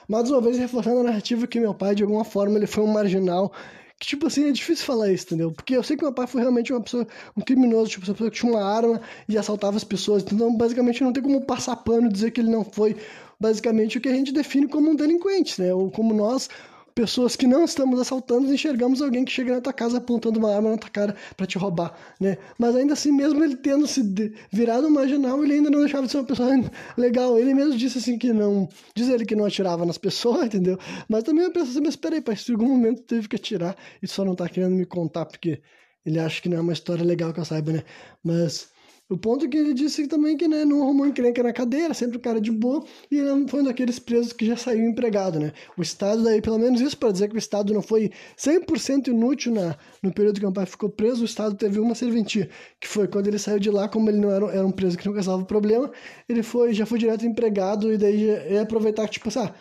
Mais uma vez reforçando a narrativa que meu pai de alguma forma ele foi um marginal que, tipo assim, é difícil falar isso, entendeu? Porque eu sei que meu pai foi realmente uma pessoa, um criminoso, tipo, uma pessoa que tinha uma arma e assaltava as pessoas. Então, basicamente, não tem como passar pano e dizer que ele não foi, basicamente, o que a gente define como um delinquente, né? Ou como nós, pessoas que não estamos assaltando, enxergamos alguém que chega na tua casa apontando uma arma na tua cara para te roubar, né? Mas ainda assim, mesmo ele tendo se virado marginal, ele ainda não deixava de ser uma pessoa legal. Ele mesmo disse assim que não, diz ele que não atirava nas pessoas, entendeu? Mas também eu penso assim, mas peraí, pai, se em algum momento teve que atirar e só não tá querendo me contar porque ele acha que não é uma história legal que eu saiba, né? Mas o ponto é que ele disse também que né, não arrumou encrenca na cadeira, sempre o cara de boa, e ele foi um daqueles presos que já saiu empregado, né? O Estado, daí, pelo menos isso para dizer que o Estado não foi 100% inútil na, no período que o pai ficou preso, o Estado teve uma serventia, que foi quando ele saiu de lá, como ele não era, era um preso que não causava problema, ele foi já foi direto empregado, e daí ia aproveitar que, tipo, assim, ah,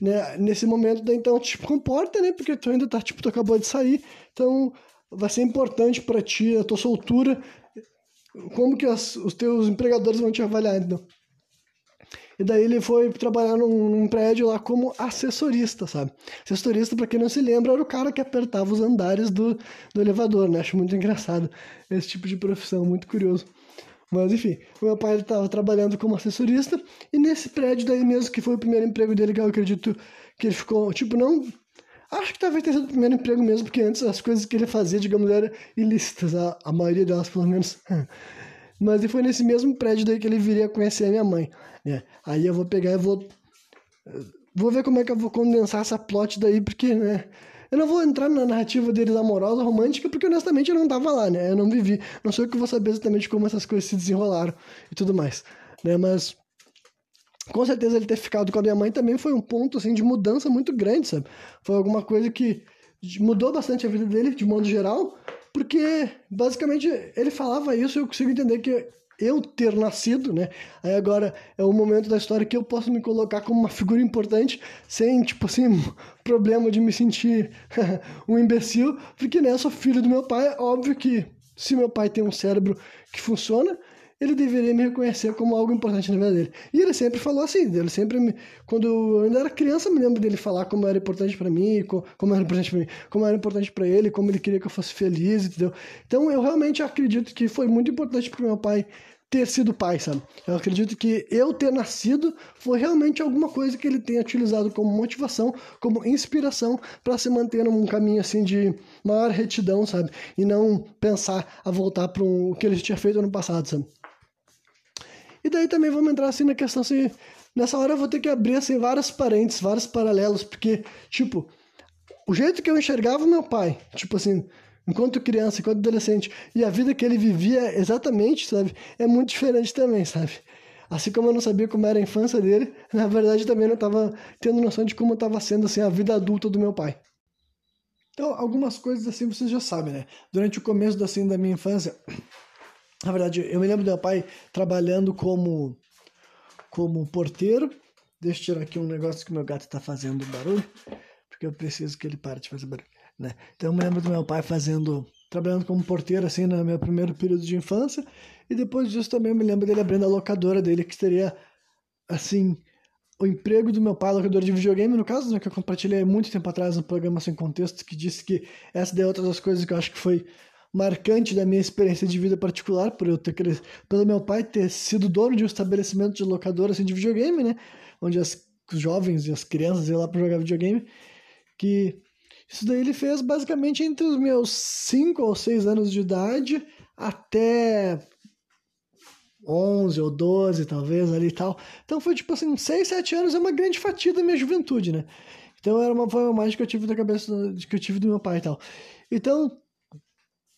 né, nesse momento, daí, então, tipo, comporta, né? Porque tu ainda tá, tipo, tu acabou de sair, então vai ser importante para ti a tua soltura como que as, os teus empregadores vão te avaliar, então? E daí ele foi trabalhar num, num, prédio lá como assessorista, sabe? Assessorista, para quem não se lembra, era o cara que apertava os andares do, do elevador, né? Acho muito engraçado esse tipo de profissão, muito curioso. Mas enfim, o meu pai estava trabalhando como assessorista e nesse prédio daí mesmo, que foi o primeiro emprego dele, que eu acredito que ele ficou, tipo, não Acho que talvez tenha sido o primeiro emprego mesmo, porque antes as coisas que ele fazia, digamos, eram ilícitas, a, a maioria delas, pelo menos. Mas foi nesse mesmo prédio daí que ele viria conhecer a minha mãe. Né? Aí eu vou pegar e vou. Vou ver como é que eu vou condensar essa plot daí, porque, né? Eu não vou entrar na narrativa deles amorosa, romântica, porque honestamente eu não tava lá, né? Eu não vivi. Não sei o que vou saber exatamente como essas coisas se desenrolaram e tudo mais. Né? Mas com certeza ele ter ficado com a minha mãe também foi um ponto assim de mudança muito grande, sabe? Foi alguma coisa que mudou bastante a vida dele de modo geral, porque basicamente ele falava isso e eu consigo entender que eu ter nascido, né? Aí agora é o momento da história que eu posso me colocar como uma figura importante, sem, tipo assim, problema de me sentir um imbecil, porque, né, eu sou filho do meu pai, óbvio que se meu pai tem um cérebro que funciona, ele deveria me reconhecer como algo importante na vida dele. E ele sempre falou assim, ele sempre me, quando eu ainda era criança, me lembro dele falar como era importante para mim, como era importante para mim, como era importante para ele, como ele queria que eu fosse feliz, entendeu? Então eu realmente acredito que foi muito importante para meu pai ter sido pai, sabe? Eu acredito que eu ter nascido foi realmente alguma coisa que ele tenha utilizado como motivação, como inspiração para se manter num caminho assim de maior retidão, sabe? E não pensar a voltar para o que ele tinha feito no passado, sabe? E daí também vamos entrar assim na questão assim, nessa hora eu vou ter que abrir assim vários parênteses, vários paralelos, porque tipo, o jeito que eu enxergava meu pai, tipo assim, enquanto criança, enquanto adolescente, e a vida que ele vivia exatamente, sabe? É muito diferente também, sabe? Assim como eu não sabia como era a infância dele, na verdade também não estava tendo noção de como estava sendo assim a vida adulta do meu pai. Então, algumas coisas assim vocês já sabem, né? Durante o começo assim, da minha infância, na verdade, eu me lembro do meu pai trabalhando como como porteiro. Deixa eu tirar aqui um negócio que meu gato está fazendo barulho, porque eu preciso que ele pare de fazer barulho né? Então eu me lembro do meu pai fazendo, trabalhando como porteiro assim no meu primeiro período de infância, e depois disso também eu me lembro dele abrindo a locadora dele, que seria assim, o emprego do meu pai, locador de videogame, no caso, né, que eu compartilhei muito tempo atrás no programa Sem Contexto, que disse que essa é outra das coisas que eu acho que foi marcante da minha experiência de vida particular, por eu ter crescido, pelo meu pai ter sido dono de um estabelecimento de locadora assim, de videogame, né, onde as, os jovens e as crianças iam lá para jogar videogame, que isso daí ele fez basicamente entre os meus 5 ou 6 anos de idade até 11 ou 12, talvez, ali e tal. Então foi tipo assim, 6, 7 anos é uma grande fatia da minha juventude, né? Então era uma forma mágica que eu tive da cabeça que eu tive do meu pai e tal. Então,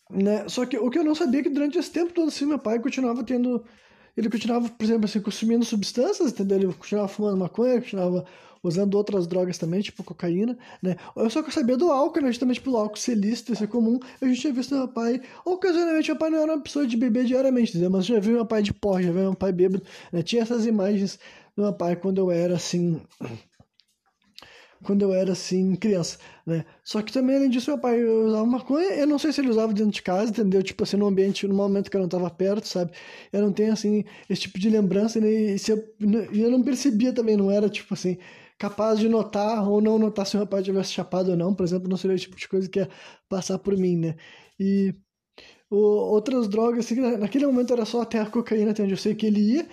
né? Só que o que eu não sabia é que durante esse tempo todo assim, meu pai continuava tendo ele continuava, por exemplo, assim, consumindo substâncias, entendeu? Ele continuava fumando maconha, continuava usando outras drogas também, tipo cocaína, né? Eu só que eu sabia do álcool, né? Justamente pelo álcool ser lícito, ser comum. Eu já tinha visto meu pai, ocasionalmente meu pai não era uma pessoa de beber diariamente, entendeu? Mas já vi meu pai de porra, já vi meu pai bêbado, né? Tinha essas imagens do meu pai quando eu era, assim, quando eu era assim criança, né? Só que também além disso meu pai usava maconha, eu não sei se ele usava dentro de casa, entendeu? Tipo assim, no ambiente, no momento que eu não estava perto, sabe? Eu não tenho assim esse tipo de lembrança, né? E eu, eu não percebia também, não era tipo assim capaz de notar ou não notar se o pai tivesse chapado ou não, por exemplo, não seria o tipo de coisa que ia passar por mim, né? E o, outras drogas, assim, naquele momento era só até a cocaína, onde eu sei que ele ia,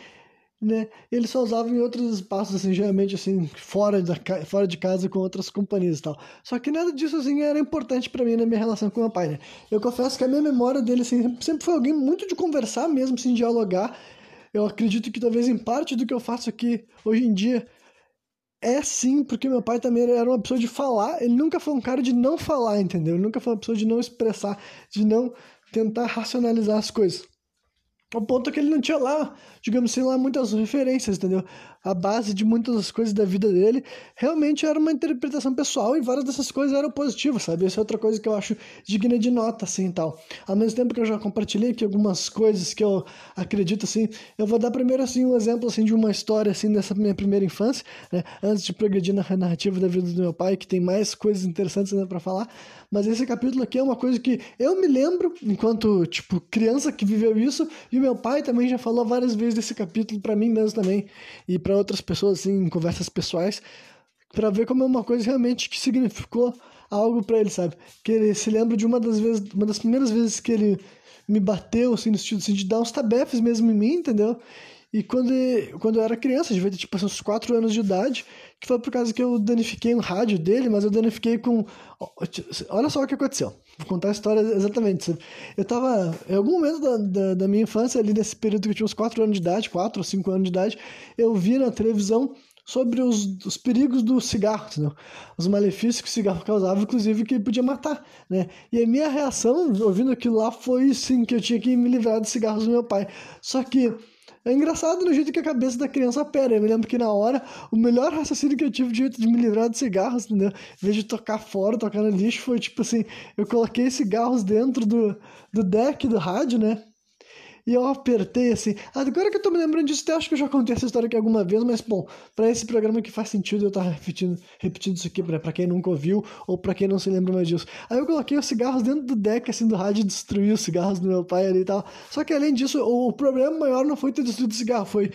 né? Ele só usava em outros espaços, assim, geralmente, assim, fora, da, fora de casa com outras companhias e tal. Só que nada disso, assim, era importante para mim na minha relação com meu pai, né? Eu confesso que a minha memória dele, assim, sempre foi alguém muito de conversar mesmo, assim, dialogar. Eu acredito que talvez em parte do que eu faço aqui hoje em dia é sim, porque meu pai também era uma pessoa de falar, ele nunca foi um cara de não falar, entendeu? Ele nunca foi uma pessoa de não expressar, de não tentar racionalizar as coisas. Ao ponto que ele não tinha lá, digamos assim, lá muitas referências, entendeu? A base de muitas das coisas da vida dele realmente era uma interpretação pessoal e várias dessas coisas eram positivas, sabe? Essa é outra coisa que eu acho digna de nota, assim, tal. Ao mesmo tempo que eu já compartilhei aqui algumas coisas que eu acredito, assim, eu vou dar primeiro, assim, um exemplo, assim, de uma história, assim, dessa minha primeira infância, né? Antes de progredir na narrativa da vida do meu pai, que tem mais coisas interessantes ainda para falar. Mas esse capítulo aqui é uma coisa que eu me lembro, enquanto, tipo, criança que viveu isso, e meu pai também já falou várias vezes desse capítulo para mim mesmo também, e para outras pessoas, assim, em conversas pessoais, para ver como é uma coisa realmente que significou algo para ele, sabe? Que ele se lembra de uma das vezes, uma das primeiras vezes que ele me bateu, assim, no sentido assim, de dar uns tabefes mesmo em mim, entendeu? E quando, quando eu era criança, devia ter tipo assim, uns 4 anos de idade, que foi por causa que eu danifiquei um rádio dele, mas eu danifiquei com. Olha só o que aconteceu. Vou contar a história exatamente. Eu tava. Em algum momento da, da, da minha infância, ali nesse período que eu tinha uns 4 anos de idade, 4 ou 5 anos de idade, eu vi na televisão sobre os, os perigos do cigarro, entendeu? os malefícios que o cigarro causava, inclusive que ele podia matar, né? E a minha reação, ouvindo aquilo lá, foi sim que eu tinha que me livrar dos cigarros do meu pai. Só que é engraçado no jeito que a cabeça da criança opera. Eu me lembro que na hora, o melhor raciocínio que eu tive de jeito de me livrar de cigarros, entendeu? Em vez de tocar fora, tocar no lixo, foi tipo assim: eu coloquei cigarros dentro do, do deck do rádio, né? E eu apertei assim. Agora que eu tô me lembrando disso, eu acho que eu já contei essa história aqui alguma vez, mas bom, para esse programa que faz sentido eu estar repetindo, repetindo isso aqui para quem nunca ouviu ou para quem não se lembra mais disso. Aí eu coloquei os cigarros dentro do deck assim do rádio e destruí os cigarros do meu pai ali e tal. Só que além disso, o, o problema maior não foi ter destruído o cigarro, foi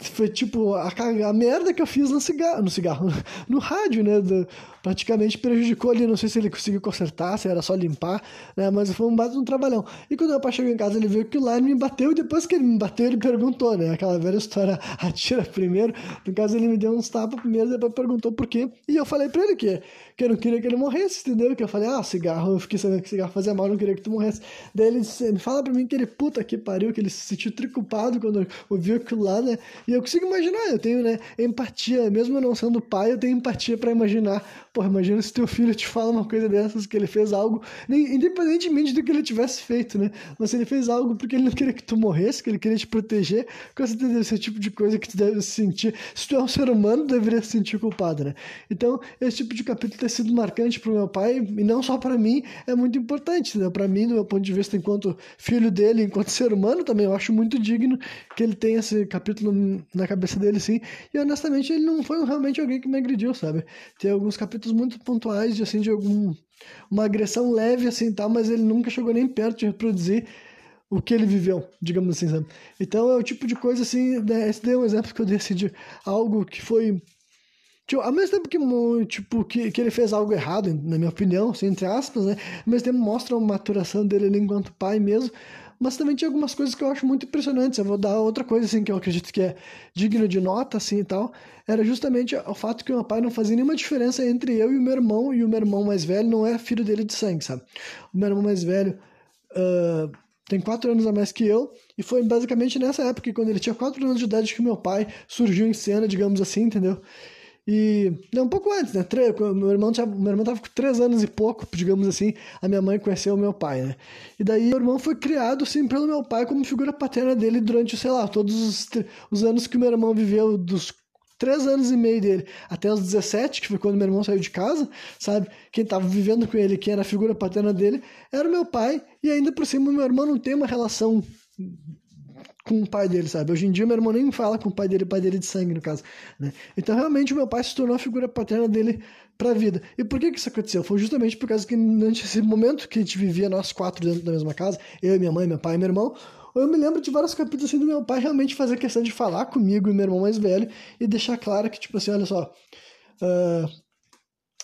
foi tipo a, a merda que eu fiz no cigarro, no cigarro, no rádio, né? Do, praticamente prejudicou ali. Não sei se ele conseguiu consertar, se era só limpar, né? Mas foi um baita um trabalhão. E quando meu pai chegou em casa, ele viu que lá e me bateu. E depois que ele me bateu, ele perguntou, né? Aquela velha história, atira primeiro. No caso, ele me deu uns tapas primeiro, depois perguntou por quê. E eu falei pra ele que, que eu não queria que ele morresse, entendeu? Que eu falei, ah, cigarro, eu fiquei sabendo que cigarro fazia mal, não queria que tu morresse. Daí ele, ele fala pra mim que ele, puta que pariu, que ele se sentiu triculpado quando ouviu aquilo lá, né? E eu consigo imaginar, eu tenho, né, empatia, mesmo não sendo pai, eu tenho empatia para imaginar Porra, imagina se teu filho te fala uma coisa dessas, que ele fez algo, independentemente do que ele tivesse feito, né? Mas se ele fez algo porque ele não queria que tu morresse, que ele queria te proteger, com certeza deve ser o tipo de coisa que tu deve sentir. Se tu é um ser humano, deveria se sentir culpado, né? Então, esse tipo de capítulo ter sido marcante pro meu pai, e não só para mim, é muito importante, né? Para mim, do meu ponto de vista, enquanto filho dele, enquanto ser humano também, eu acho muito digno que ele tenha esse capítulo na cabeça dele, sim. E honestamente, ele não foi realmente alguém que me agrediu, sabe? Tem alguns capítulos muito pontuais de assim de algum uma agressão leve assim tal, mas ele nunca chegou nem perto de reproduzir o que ele viveu, digamos assim, sabe? Então é o tipo de coisa assim, né? esse daí é um exemplo que eu decidi algo que foi Tipo, ao mesmo tempo que, tipo, que, que ele fez algo errado, na minha opinião, assim, entre aspas, né? Ao mesmo tempo mostra a maturação dele enquanto pai mesmo mas também tinha algumas coisas que eu acho muito impressionantes. Eu vou dar outra coisa, assim, que eu acredito que é digno de nota, assim, e tal. Era justamente o fato que o meu pai não fazia nenhuma diferença entre eu e o meu irmão, e o meu irmão mais velho não é filho dele de sangue, sabe? O meu irmão mais velho uh, tem quatro anos a mais que eu, e foi basicamente nessa época, quando ele tinha quatro anos de idade, que meu pai surgiu em cena, digamos assim, entendeu? E não, um pouco antes, né? meu irmão tinha, meu irmão tava com três anos e pouco, digamos assim. A minha mãe conheceu o meu pai, né? E daí meu irmão foi criado, sim, pelo meu pai como figura paterna dele durante, sei lá, todos os, os anos que meu irmão viveu, dos três anos e meio dele até os 17, que foi quando meu irmão saiu de casa, sabe? Quem tava vivendo com ele, quem era a figura paterna dele, era o meu pai. E ainda por cima, meu irmão não tem uma relação com o pai dele, sabe? Hoje em dia meu irmão nem fala com o pai dele, pai dele de sangue, no caso, né? Então realmente o meu pai se tornou a figura paterna dele pra vida. E por que que isso aconteceu? Foi justamente por causa que nesse momento que a gente vivia nós quatro dentro da mesma casa, eu, minha mãe, meu pai e meu irmão, eu me lembro de vários capítulos assim do meu pai realmente fazer questão de falar comigo e meu irmão mais velho e deixar claro que, tipo assim, olha só, uh,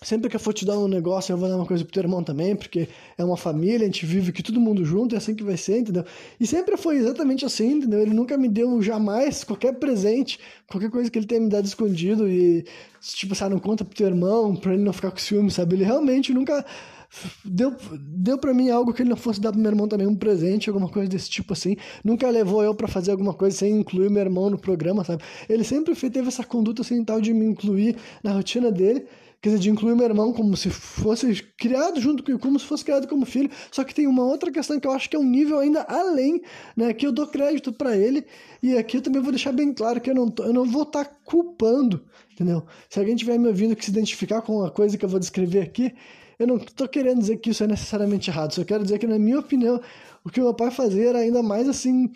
Sempre que eu for te dar um negócio, eu vou dar uma coisa pro teu irmão também, porque é uma família, a gente vive aqui todo mundo junto, é assim que vai ser, entendeu? E sempre foi exatamente assim, entendeu? Ele nunca me deu jamais qualquer presente, qualquer coisa que ele tenha me dado escondido e, tipo, sabe, não conta pro teu irmão, pra ele não ficar com ciúme, sabe? Ele realmente nunca deu, deu para mim algo que ele não fosse dar pro meu irmão também, um presente, alguma coisa desse tipo assim. Nunca levou eu para fazer alguma coisa sem incluir meu irmão no programa, sabe? Ele sempre teve essa conduta assim tal de me incluir na rotina dele quer dizer, de incluir meu irmão como se fosse criado junto com como se fosse criado como filho. Só que tem uma outra questão que eu acho que é um nível ainda além, né? Que eu dou crédito para ele e aqui eu também vou deixar bem claro que eu não, tô, eu não vou estar tá culpando, entendeu? Se alguém tiver me ouvindo que se identificar com a coisa que eu vou descrever aqui, eu não estou querendo dizer que isso é necessariamente errado. Só quero dizer que na minha opinião o que o meu pai fazia era ainda mais assim,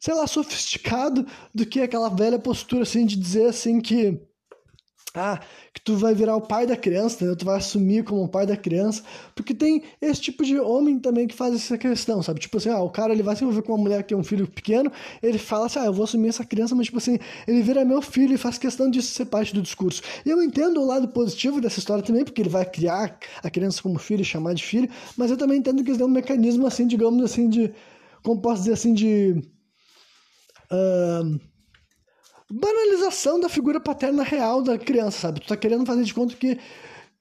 sei lá, sofisticado do que aquela velha postura assim de dizer assim que que tu vai virar o pai da criança, entendeu? Tu vai assumir como o pai da criança, porque tem esse tipo de homem também que faz essa questão, sabe? Tipo assim, ah, o cara ele vai se envolver com uma mulher que tem um filho pequeno, ele fala assim, ah, eu vou assumir essa criança, mas tipo assim, ele vira meu filho e faz questão disso ser parte do discurso. E eu entendo o lado positivo dessa história também, porque ele vai criar a criança como filho e chamar de filho, mas eu também entendo que isso é um mecanismo assim, digamos assim, de, como posso dizer assim, de... Uh, banalização da figura paterna real da criança, sabe? Tu tá querendo fazer de conta que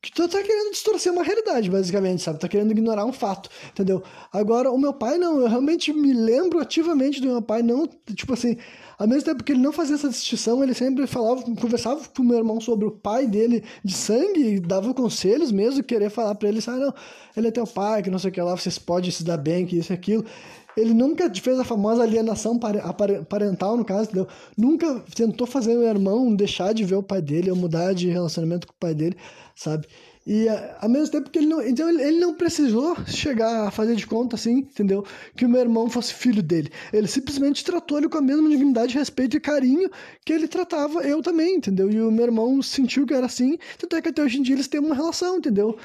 que tu tá querendo distorcer uma realidade, basicamente, sabe? Tá querendo ignorar um fato, entendeu? Agora, o meu pai não, eu realmente me lembro ativamente do meu pai, não, tipo assim, ao mesmo tempo que ele não fazia essa distinção, ele sempre falava, conversava com o meu irmão sobre o pai dele de sangue, dava conselhos mesmo, querer falar para ele, ah, não, ele é teu pai, que não sei o que lá, vocês podem se dar bem, que isso e aquilo. Ele nunca fez a famosa alienação parental, no caso, entendeu? Nunca tentou fazer o irmão deixar de ver o pai dele ou mudar de relacionamento com o pai dele, sabe? E ao mesmo tempo que ele não. Então ele não precisou chegar a fazer de conta, assim, entendeu? Que o meu irmão fosse filho dele. Ele simplesmente tratou ele com a mesma dignidade, respeito e carinho que ele tratava eu também, entendeu? E o meu irmão sentiu que era assim, tanto é que até hoje em dia eles têm uma relação, entendeu?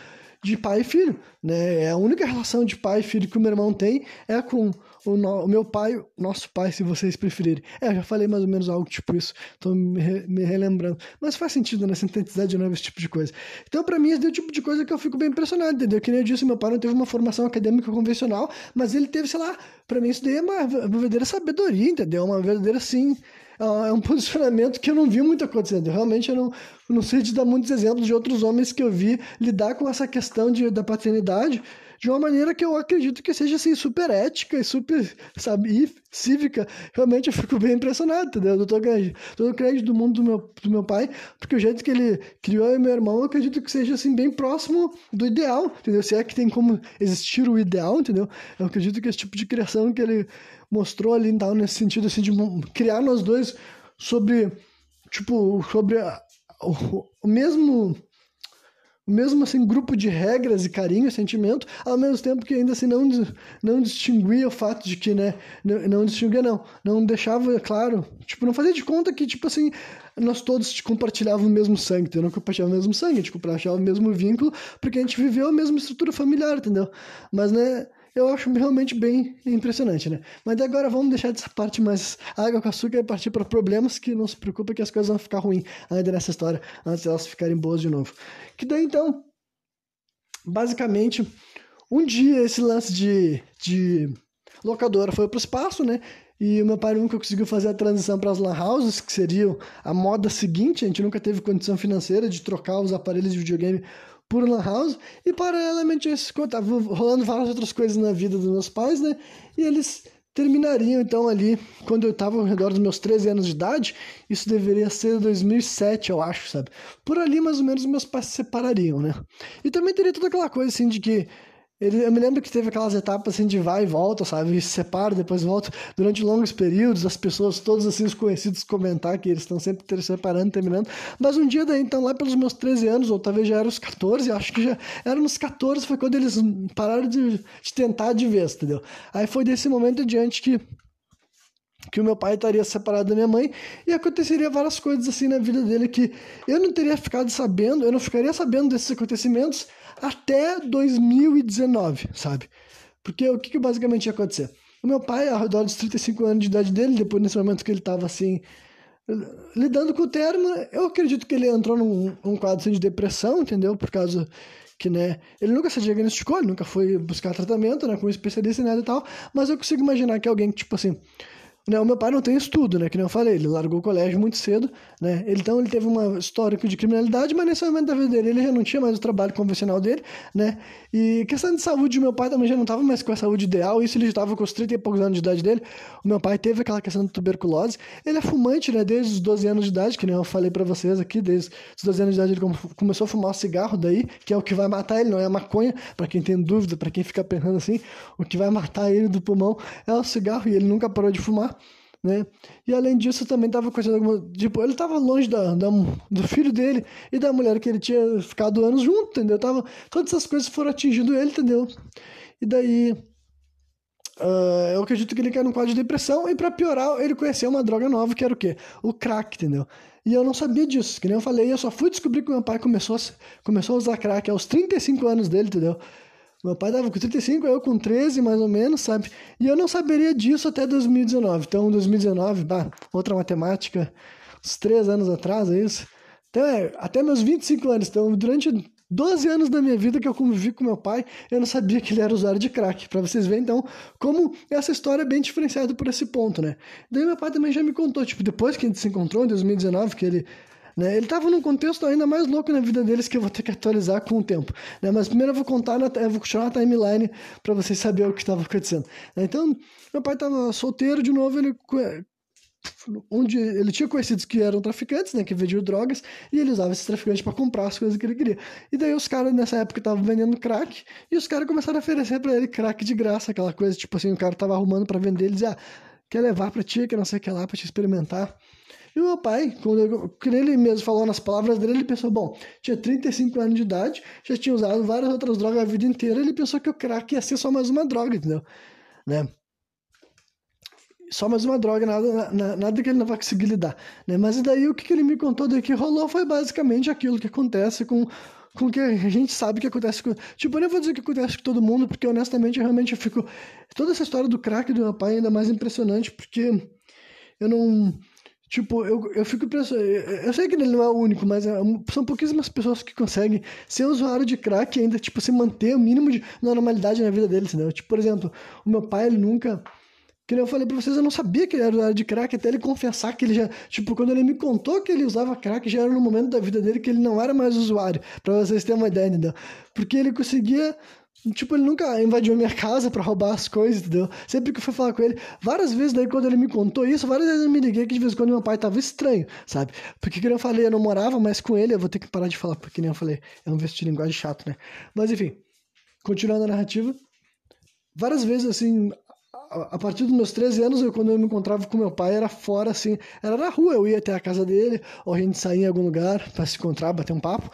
De pai e filho, né? É a única relação de pai e filho que o meu irmão tem é com o, no, o meu pai, nosso pai, se vocês preferirem. É, eu já falei mais ou menos algo tipo isso, tô me, me relembrando. Mas faz sentido, né? Sintetizar de novo esse tipo de coisa. Então, para mim, esse é o tipo de coisa que eu fico bem impressionado, entendeu? Que nem eu disse, meu pai não teve uma formação acadêmica convencional, mas ele teve, sei lá, para mim isso daí é uma, uma verdadeira sabedoria, entendeu? Uma verdadeira, assim, é um posicionamento que eu não vi muito acontecendo. Realmente eu não, não sei te dar muitos exemplos de outros homens que eu vi lidar com essa questão de, da paternidade de uma maneira que eu acredito que seja assim, super ética e super, sabe, cívica. Realmente eu fico bem impressionado, entendeu? Eu dou todo o crédito do mundo do meu, do meu pai, porque o jeito que ele criou eu meu irmão, eu acredito que seja assim, bem próximo do ideal, entendeu? Se é que tem como existir o ideal, entendeu? Eu acredito que esse tipo de criação que ele mostrou ali, então, nesse sentido, assim, de criar nós dois sobre, tipo, sobre a, o, o mesmo mesmo assim, grupo de regras e carinho e sentimento, ao mesmo tempo que ainda assim não, não distinguia o fato de que, né, não, distinguia não, não deixava claro, tipo, não fazia de conta que, tipo assim, nós todos compartilhávamos o mesmo sangue, entendeu? Não compartilhava o mesmo sangue, a gente compartilhava o mesmo vínculo, porque a gente viveu a mesma estrutura familiar, entendeu? Mas, né, eu acho realmente bem impressionante, né? Mas agora vamos deixar dessa parte mais água com açúcar e partir para problemas que não se preocupa que as coisas vão ficar ruins ainda nessa história, antes elas ficarem boas de novo. Que daí então, basicamente, um dia esse lance de, de locadora foi para o espaço, né? E o meu pai nunca conseguiu fazer a transição para as lan houses, que seriam a moda seguinte. A gente nunca teve condição financeira de trocar os aparelhos de videogame por Lan House, e paralelamente a isso, tava rolando várias outras coisas na vida dos meus pais, né? E eles terminariam então ali quando eu estava ao redor dos meus 13 anos de idade, isso deveria ser 2007, eu acho, sabe? Por ali mais ou menos meus pais se separariam, né? E também teria toda aquela coisa assim de que ele, eu me lembro que teve aquelas etapas assim de vai e volta, sabe? Se separa, depois volta. Durante longos períodos, as pessoas, todos assim, os conhecidos, comentar que eles estão sempre se separando, terminando. Mas um dia daí, então, lá pelos meus 13 anos, ou talvez já eram os 14, acho que já eram nos 14, foi quando eles pararam de, de tentar de vez, entendeu? Aí foi desse momento em diante que que o meu pai estaria separado da minha mãe e aconteceria várias coisas assim na vida dele que eu não teria ficado sabendo, eu não ficaria sabendo desses acontecimentos até 2019, sabe? Porque o que, que basicamente ia acontecer? O meu pai, ao redor dos 35 anos de idade dele, depois nesse momento que ele estava assim, lidando com o termo, eu acredito que ele entrou num, num quadro assim, de depressão, entendeu? Por causa que, né, ele nunca se diagnosticou, ele nunca foi buscar tratamento, né, com um especialista e nada e tal, mas eu consigo imaginar que alguém, tipo assim, o meu pai não tem estudo, né? Que nem eu falei, ele largou o colégio muito cedo, né? Então ele teve uma histórico de criminalidade, mas nesse momento da vida dele ele já não tinha mais o trabalho convencional dele, né? E questão de saúde, meu pai também já não estava mais com a saúde ideal, isso ele já estava com os 30 e poucos anos de idade dele. O meu pai teve aquela questão de tuberculose. Ele é fumante, né? Desde os 12 anos de idade, que nem eu falei para vocês aqui, desde os 12 anos de idade ele começou a fumar o cigarro daí, que é o que vai matar ele, não é a maconha, para quem tem dúvida, para quem fica pensando assim, o que vai matar ele do pulmão é o cigarro e ele nunca parou de fumar né? E além disso, também estava acontecendo alguma. Tipo, ele estava longe da, da, do filho dele e da mulher que ele tinha ficado anos junto, entendeu? Tava, todas essas coisas foram atingindo ele, entendeu? E daí. Uh, eu acredito que ele caiu num quadro de depressão e para piorar, ele conheceu uma droga nova que era o quê? O crack, entendeu? E eu não sabia disso, que nem eu falei, eu só fui descobrir que meu pai começou a, começou a usar crack aos 35 anos dele, entendeu? Meu pai dava com 35, eu com 13, mais ou menos, sabe? E eu não saberia disso até 2019. Então, 2019, bah, outra matemática, uns 3 anos atrás, é isso? Então, é, até meus 25 anos. Então, durante 12 anos da minha vida que eu convivi com meu pai, eu não sabia que ele era usuário de crack. Para vocês verem, então, como essa história é bem diferenciada por esse ponto, né? Daí meu pai também já me contou, tipo, depois que a gente se encontrou em 2019, que ele né? Ele estava num contexto ainda mais louco na vida deles que eu vou ter que atualizar com o tempo. Né? Mas primeiro eu vou contar, na, eu vou continuar a timeline para vocês saberem o que estava acontecendo. Né? Então, meu pai estava solteiro de novo, ele onde ele tinha conhecidos que eram traficantes, né, que vendiam drogas, e ele usava esses traficantes para comprar as coisas que ele queria. E daí os caras nessa época estavam vendendo crack, e os caras começaram a oferecer para ele crack de graça, aquela coisa, tipo assim, o cara tava arrumando para vender, ele dizia, ah, quer levar para ti, quer não sei o que lá, para te experimentar. E o meu pai, quando eu, ele mesmo falou nas palavras dele, ele pensou, bom, tinha 35 anos de idade, já tinha usado várias outras drogas a vida inteira, ele pensou que o crack ia ser só mais uma droga, entendeu? Né? Só mais uma droga, nada, nada que ele não vai conseguir lidar. Né? Mas daí o que, que ele me contou daí que rolou foi basicamente aquilo que acontece com com que a gente sabe que acontece com. Tipo, eu nem vou dizer que acontece com todo mundo, porque honestamente, realmente eu fico. Toda essa história do crack do meu pai é ainda mais impressionante, porque eu não. Tipo, eu, eu fico pensando. Eu sei que ele não é o único, mas é, são pouquíssimas pessoas que conseguem ser usuário de crack e ainda, tipo, se manter o mínimo de normalidade na vida deles, entendeu? Tipo, por exemplo, o meu pai, ele nunca que eu falei pra vocês, eu não sabia que ele era usuário de crack, até ele confessar que ele já. Tipo, quando ele me contou que ele usava crack, já era no momento da vida dele que ele não era mais usuário, pra vocês terem uma ideia, entendeu? Porque ele conseguia. Tipo, ele nunca invadiu minha casa para roubar as coisas, entendeu? Sempre que eu fui falar com ele, várias vezes daí quando ele me contou isso, várias vezes eu me liguei que de vez em quando meu pai tava estranho, sabe? Porque, como eu falei, eu não morava mais com ele, eu vou ter que parar de falar, porque nem eu falei, é um vestir de linguagem chato, né? Mas enfim, continuando a narrativa, várias vezes, assim, a partir dos meus 13 anos, eu, quando eu me encontrava com meu pai, era fora, assim, era na rua, eu ia até a casa dele, ou a gente saía em algum lugar para se encontrar, bater um papo.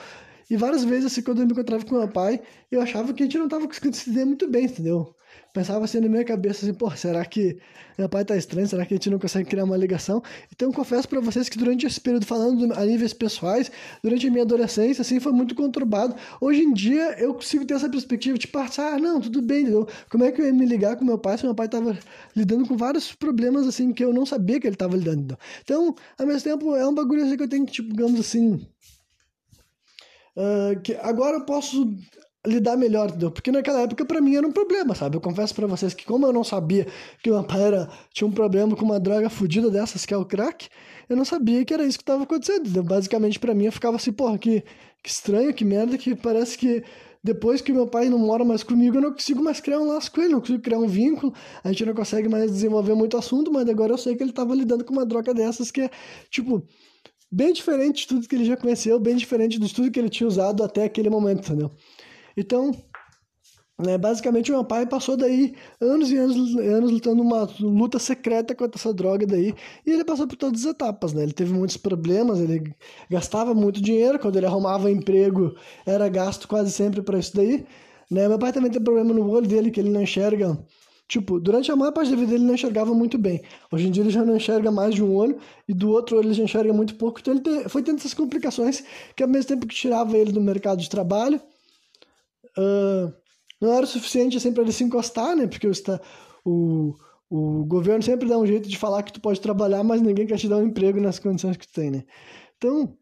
E várias vezes, assim, quando eu me encontrava com meu pai, eu achava que a gente não tava conseguindo se entender muito bem, entendeu? Pensava assim na minha cabeça, assim, pô, será que meu pai tá estranho? Será que a gente não consegue criar uma ligação? Então, confesso para vocês que durante esse período, falando a níveis pessoais, durante a minha adolescência, assim, foi muito conturbado. Hoje em dia, eu consigo ter essa perspectiva de ah, não, tudo bem, entendeu? Como é que eu ia me ligar com meu pai se meu pai tava lidando com vários problemas, assim, que eu não sabia que ele tava lidando? Então, ao mesmo tempo, é um bagulho assim que eu tenho que, tipo, digamos assim, Uh, que agora eu posso lidar melhor, entendeu? Porque naquela época para mim era um problema, sabe? Eu confesso para vocês que como eu não sabia que meu pai era, tinha um problema com uma droga fodida dessas que é o crack, eu não sabia que era isso que estava acontecendo. Entendeu? Basicamente para mim eu ficava assim, porra, que, que estranho, que merda, que parece que depois que meu pai não mora mais comigo, eu não consigo mais criar um laço com ele, não consigo criar um vínculo, a gente não consegue mais desenvolver muito assunto, mas agora eu sei que ele estava lidando com uma droga dessas que é, tipo, bem diferente de tudo que ele já conheceu, bem diferente de tudo que ele tinha usado até aquele momento, entendeu? Então, né, basicamente meu pai passou daí anos e anos, anos lutando uma luta secreta contra essa droga daí, e ele passou por todas as etapas, né? Ele teve muitos problemas, ele gastava muito dinheiro, quando ele arrumava emprego, era gasto quase sempre para isso daí, né? Meu pai também tem problema no olho dele que ele não enxerga Tipo, durante a maior parte da vida ele não enxergava muito bem. Hoje em dia ele já não enxerga mais de um olho e do outro olho ele já enxerga muito pouco. Então ele foi tendo essas complicações que ao mesmo tempo que tirava ele do mercado de trabalho, uh, não era o suficiente assim para ele se encostar, né? Porque está, o, o governo sempre dá um jeito de falar que tu pode trabalhar, mas ninguém quer te dar um emprego nas condições que tu tem, né? Então,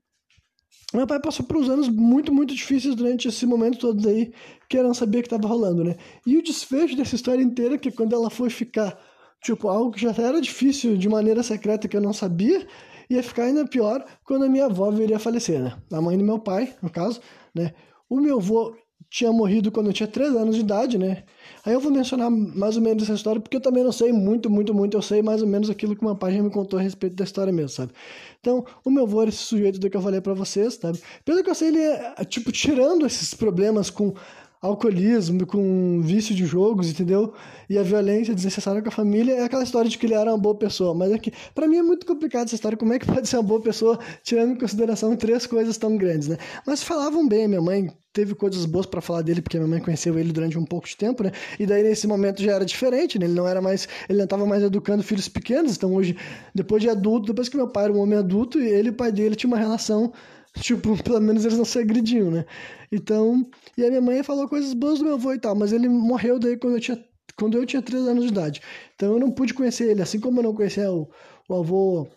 meu pai passou por uns anos muito, muito difíceis durante esse momento todo aí, que eu não sabia que estava rolando, né? E o desfecho dessa história inteira, que quando ela foi ficar, tipo, algo que já era difícil de maneira secreta que eu não sabia, ia ficar ainda pior quando a minha avó viria a falecer, né? A mãe do meu pai, no caso, né? O meu avô tinha morrido quando eu tinha 3 anos de idade, né? Aí eu vou mencionar mais ou menos essa história, porque eu também não sei muito, muito, muito, eu sei mais ou menos aquilo que pai já me contou a respeito da história mesmo, sabe? Então, o meu avô era esse sujeito do que eu falei para vocês, sabe? Pelo que eu sei, ele é, tipo, tirando esses problemas com alcoolismo, com vício de jogos, entendeu? E a violência desnecessária com a família, é aquela história de que ele era uma boa pessoa. Mas é que, pra mim, é muito complicado essa história. Como é que pode ser uma boa pessoa, tirando em consideração três coisas tão grandes, né? Mas falavam bem, minha mãe teve coisas boas para falar dele, porque minha mãe conheceu ele durante um pouco de tempo, né? E daí, nesse momento, já era diferente, né? Ele não era mais... Ele não estava mais educando filhos pequenos. Então, hoje, depois de adulto, depois que meu pai era um homem adulto, ele e o pai dele tinham uma relação Tipo, pelo menos eles não se agrediam, né? Então, e a minha mãe falou coisas boas do meu avô e tal, mas ele morreu daí quando eu tinha, quando eu tinha 3 anos de idade. Então eu não pude conhecer ele, assim como eu não conhecia o, o avô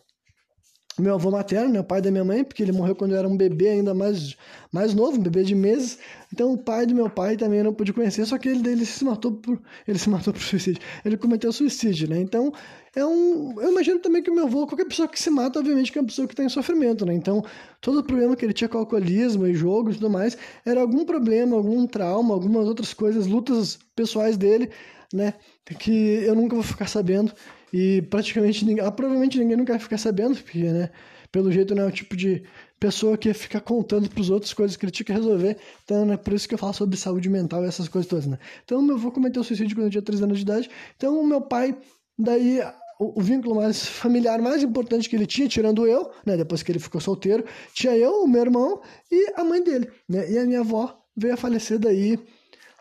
meu avô materno, né, o pai da minha mãe, porque ele morreu quando eu era um bebê ainda mais, mais novo, um bebê de meses. Então o pai do meu pai também eu não pude conhecer, só que ele, ele se matou por ele se matou por suicídio. Ele cometeu suicídio, né? Então é um, eu imagino também que o meu avô, qualquer pessoa que se mata, obviamente que é uma pessoa que está em sofrimento, né? Então todo o problema que ele tinha com alcoolismo e jogos e tudo mais era algum problema, algum trauma, algumas outras coisas, lutas pessoais dele, né? Que eu nunca vou ficar sabendo. E praticamente ninguém, ah, provavelmente ninguém nunca vai ficar sabendo, porque, né, pelo jeito não é o tipo de pessoa que fica contando para os outros coisas que ele tinha que resolver. Então, é por isso que eu falo sobre saúde mental e essas coisas todas, né? Então, meu avô cometeu suicídio quando eu tinha 3 anos de idade. Então, o meu pai, daí, o, o, vínculo mais familiar mais importante que ele tinha, tirando eu, né, depois que ele ficou solteiro, tinha eu, o meu irmão e a mãe dele, né? E a minha avó veio a falecer daí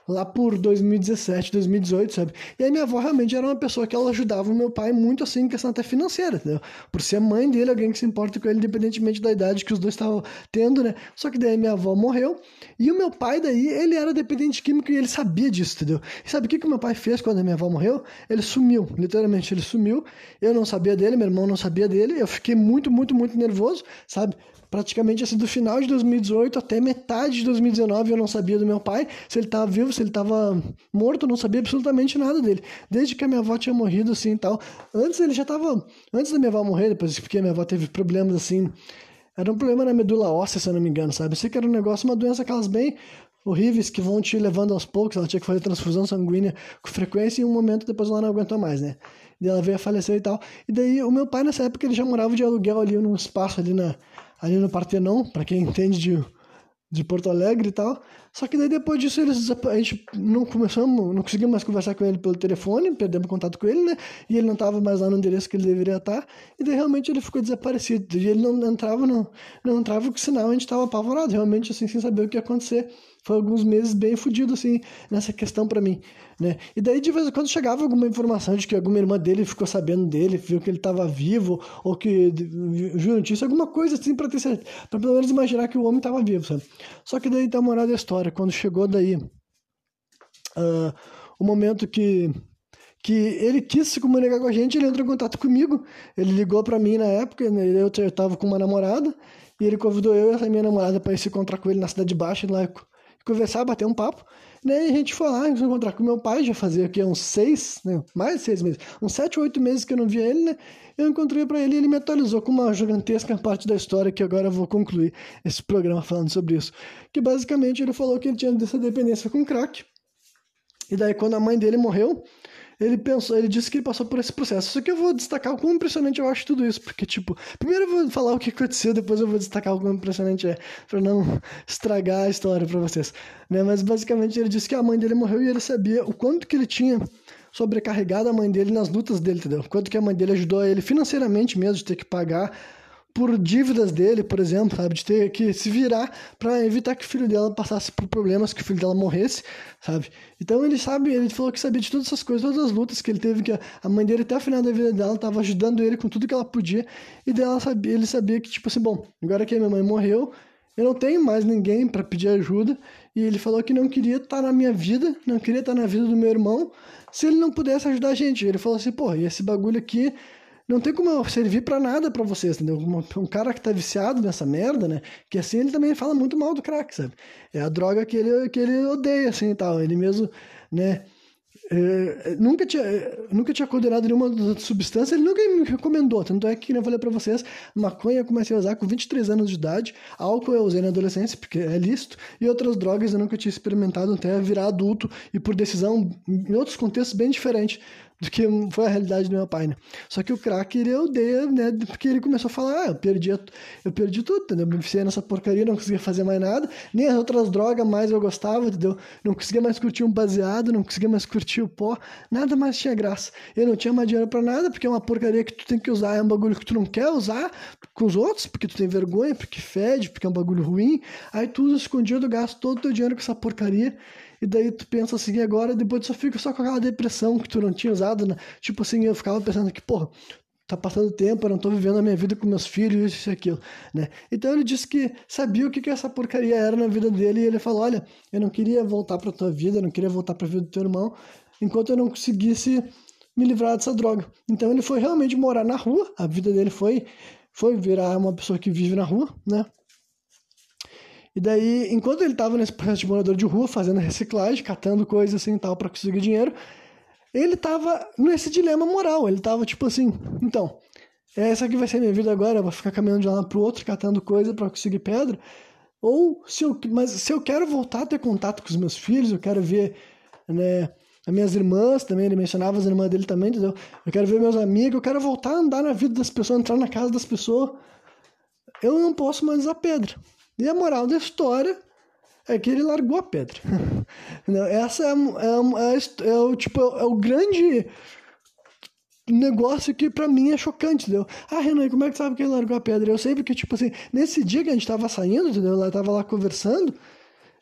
lá por 2017, 2018, sabe? E aí minha avó realmente era uma pessoa que ela ajudava o meu pai muito assim em questão até financeira, entendeu? Por ser mãe dele, alguém que se importa com ele independentemente da idade que os dois estavam tendo, né? Só que daí minha avó morreu e o meu pai daí, ele era dependente químico e ele sabia disso, entendeu? E sabe o que que meu pai fez quando a minha avó morreu? Ele sumiu, literalmente ele sumiu. Eu não sabia dele, meu irmão não sabia dele. Eu fiquei muito, muito, muito nervoso, sabe? Praticamente assim, do final de 2018 até metade de 2019 eu não sabia do meu pai, se ele estava vivo, se ele estava morto, eu não sabia absolutamente nada dele. Desde que a minha avó tinha morrido assim e tal. Antes ele já estava, antes da minha avó morrer, depois porque a minha avó teve problemas assim, era um problema na medula óssea, se eu não me engano, sabe? Eu sei que era um negócio, uma doença aquelas bem horríveis que vão te levando aos poucos, ela tinha que fazer transfusão sanguínea com frequência e um momento depois ela não aguentou mais, né? E ela veio a falecer e tal. E daí o meu pai nessa época ele já morava de aluguel ali num espaço ali na ali no Partenon, para quem entende de, de Porto Alegre e tal. Só que daí depois disso eles, a gente não começamos, não conseguimos mais conversar com ele pelo telefone, perdemos contato com ele, né? E ele não estava mais lá no endereço que ele deveria estar. E daí realmente ele ficou desaparecido. E ele não entrava no, não entrava com sinal, a gente estava apavorado, realmente assim, sem saber o que ia acontecer foi alguns meses bem fodido, assim, nessa questão para mim, né? E daí, de vez em quando, chegava alguma informação de que alguma irmã dele ficou sabendo dele, viu que ele estava vivo, ou que viu notícia, alguma coisa assim, pra ter pra pelo menos imaginar que o homem estava vivo, sabe? Só que daí, tá a moral da história, quando chegou daí, uh, o momento que que ele quis se comunicar com a gente, ele entrou em contato comigo, ele ligou para mim na época, né? eu estava com uma namorada, e ele convidou eu e a minha namorada para se encontrar com ele na Cidade Baixa, lá conversar, bater um papo. E a gente foi lá, encontrar com meu pai, já fazia aqui uns seis, né? mais seis meses, uns sete, oito meses que eu não via ele, né? Eu encontrei para ele e ele me atualizou com uma gigantesca parte da história que agora eu vou concluir esse programa falando sobre isso. Que basicamente ele falou que ele tinha essa dependência com crack. E daí quando a mãe dele morreu, ele pensou, ele disse que ele passou por esse processo. Só que eu vou destacar o quão impressionante eu acho tudo isso, porque, tipo, primeiro eu vou falar o que aconteceu, depois eu vou destacar o quão impressionante é, pra não estragar a história pra vocês. Né? Mas basicamente ele disse que a mãe dele morreu e ele sabia o quanto que ele tinha sobrecarregado a mãe dele nas lutas dele, entendeu? Quanto que a mãe dele ajudou ele financeiramente mesmo, de ter que pagar por dívidas dele, por exemplo, sabe? De ter que se virar para evitar que o filho dela passasse por problemas, que o filho dela morresse, sabe? Então ele sabe, ele falou que sabia de todas essas coisas, todas as lutas que ele teve, que a mãe dele até o final da vida dela estava ajudando ele com tudo que ela podia, e dela sabia, ele sabia que, tipo assim, bom, agora que a minha mãe morreu, eu não tenho mais ninguém para pedir ajuda, e ele falou que não queria estar tá na minha vida, não queria estar tá na vida do meu irmão, se ele não pudesse ajudar a gente. Ele falou assim, pô, e esse bagulho aqui não tem como servir para nada para vocês, entendeu? Um cara que tá viciado nessa merda, né? Que assim ele também fala muito mal do crack, sabe? É a droga que ele, que ele odeia, assim e tal. Ele mesmo, né? É, nunca, tinha, nunca tinha condenado nenhuma substância, ele nunca me recomendou. Tanto é que, como eu falei pra vocês, maconha eu comecei a usar com 23 anos de idade, álcool eu usei na adolescência, porque é lícito, e outras drogas eu nunca tinha experimentado até virar adulto e por decisão em outros contextos bem diferentes do que foi a realidade do meu pai, né? Só que o crack ele odeia, né? Porque ele começou a falar, ah, eu perdi, eu perdi tudo, entendeu? Me viciei nessa porcaria, não conseguia fazer mais nada, nem as outras drogas mais eu gostava, entendeu? Não conseguia mais curtir um baseado, não conseguia mais curtir o pó, nada mais tinha graça. Eu não tinha mais dinheiro para nada, porque é uma porcaria que tu tem que usar, é um bagulho que tu não quer usar com os outros, porque tu tem vergonha, porque fede, porque é um bagulho ruim, aí tu usa escondido, gasta todo o teu dinheiro com essa porcaria, e daí tu pensa assim, agora depois tu só fica só com aquela depressão que tu não tinha usado, né? Tipo assim, eu ficava pensando que, porra, tá passando tempo, eu não tô vivendo a minha vida com meus filhos, isso e aquilo, né? Então ele disse que sabia o que, que essa porcaria era na vida dele e ele falou, olha, eu não queria voltar pra tua vida, eu não queria voltar pra vida do teu irmão, enquanto eu não conseguisse me livrar dessa droga. Então ele foi realmente morar na rua, a vida dele foi, foi virar uma pessoa que vive na rua, né? E daí, enquanto ele estava nesse processo de morador de rua, fazendo reciclagem, catando coisas assim e tal para conseguir dinheiro, ele estava nesse dilema moral. Ele estava tipo assim: então, essa aqui vai ser minha vida agora, eu vou ficar caminhando de um lado para o outro, catando coisa para conseguir pedra. Ou se eu, mas se eu quero voltar a ter contato com os meus filhos, eu quero ver, né, as minhas irmãs também, ele mencionava as irmãs dele também, entendeu? Eu quero ver meus amigos, eu quero voltar a andar na vida das pessoas, entrar na casa das pessoas. Eu não posso mais usar pedra. E a moral da história é que ele largou a pedra. Essa é, é, é, é, o tipo é o grande negócio que para mim é chocante, entendeu? Ah, Renan, como é que sabe que ele largou a pedra? Eu sei porque, tipo assim, nesse dia que a gente tava saindo, entendeu? Ela tava lá conversando,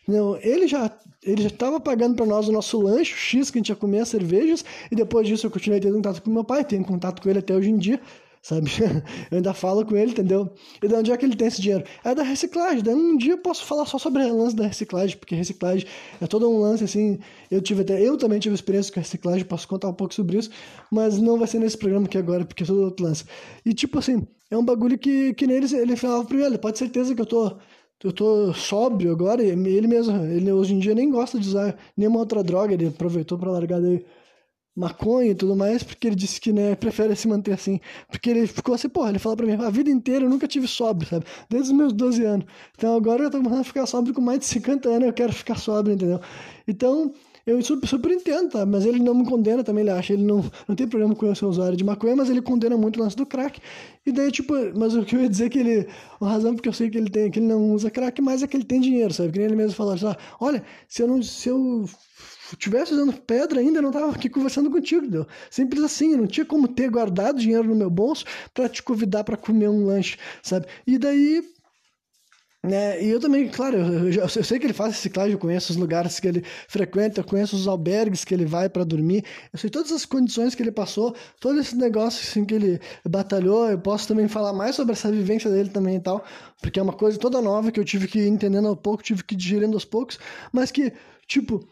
não, ele já ele já estava pagando para nós o nosso lanche, o X, que a gente ia comer as cervejas, e depois disso eu continuei tendo contato com meu pai, tenho contato com ele até hoje em dia, sabe? Eu ainda falo com ele, entendeu? E de onde é que ele tem esse dinheiro? É da reciclagem. Daí um dia eu posso falar só sobre o lance da reciclagem, porque reciclagem é todo um lance assim. Eu tive até, eu também tive experiência com reciclagem, posso contar um pouco sobre isso, mas não vai ser nesse programa aqui agora, porque é todo outro lance. E tipo assim, é um bagulho que, que nele ele falava primeiro, pode ter certeza que eu tô eu tô sóbrio agora, ele mesmo, ele hoje em dia nem gosta de usar nenhuma outra droga, ele aproveitou para largar daí maconha e tudo mais, porque ele disse que, né, prefere se manter assim. Porque ele ficou assim, porra, ele falou pra mim, a vida inteira eu nunca tive sóbrio, sabe? Desde os meus 12 anos. Então agora eu tô começando a ficar sóbrio com mais de 50 anos, eu quero ficar sóbrio, entendeu? Então, eu super, super entendo, tá? Mas ele não me condena também, ele acha, ele não, não tem problema com eu ser usuário de maconha, mas ele condena muito o lance do crack. E daí, tipo, mas o que eu ia dizer é que ele, a razão porque eu sei que ele tem, que ele não usa crack, mas é que ele tem dinheiro, sabe? Que nem ele mesmo falou, assim, ah, olha, se eu não, se eu tivesse usando pedra ainda, eu não tava aqui conversando contigo, entendeu? Simples assim, eu não tinha como ter guardado dinheiro no meu bolso para te convidar para comer um lanche, sabe? E daí né? E eu também, claro, eu, eu, sei que ele faz reciclagem, eu conheço os lugares que ele frequenta, eu conheço os albergues que ele vai para dormir, eu sei todas as condições que ele passou, todo esse negócio assim, que ele batalhou, eu posso também falar mais sobre essa vivência dele também e tal, porque é uma coisa toda nova que eu tive que ir entendendo ao pouco, tive que ir digerindo aos poucos, mas que, tipo,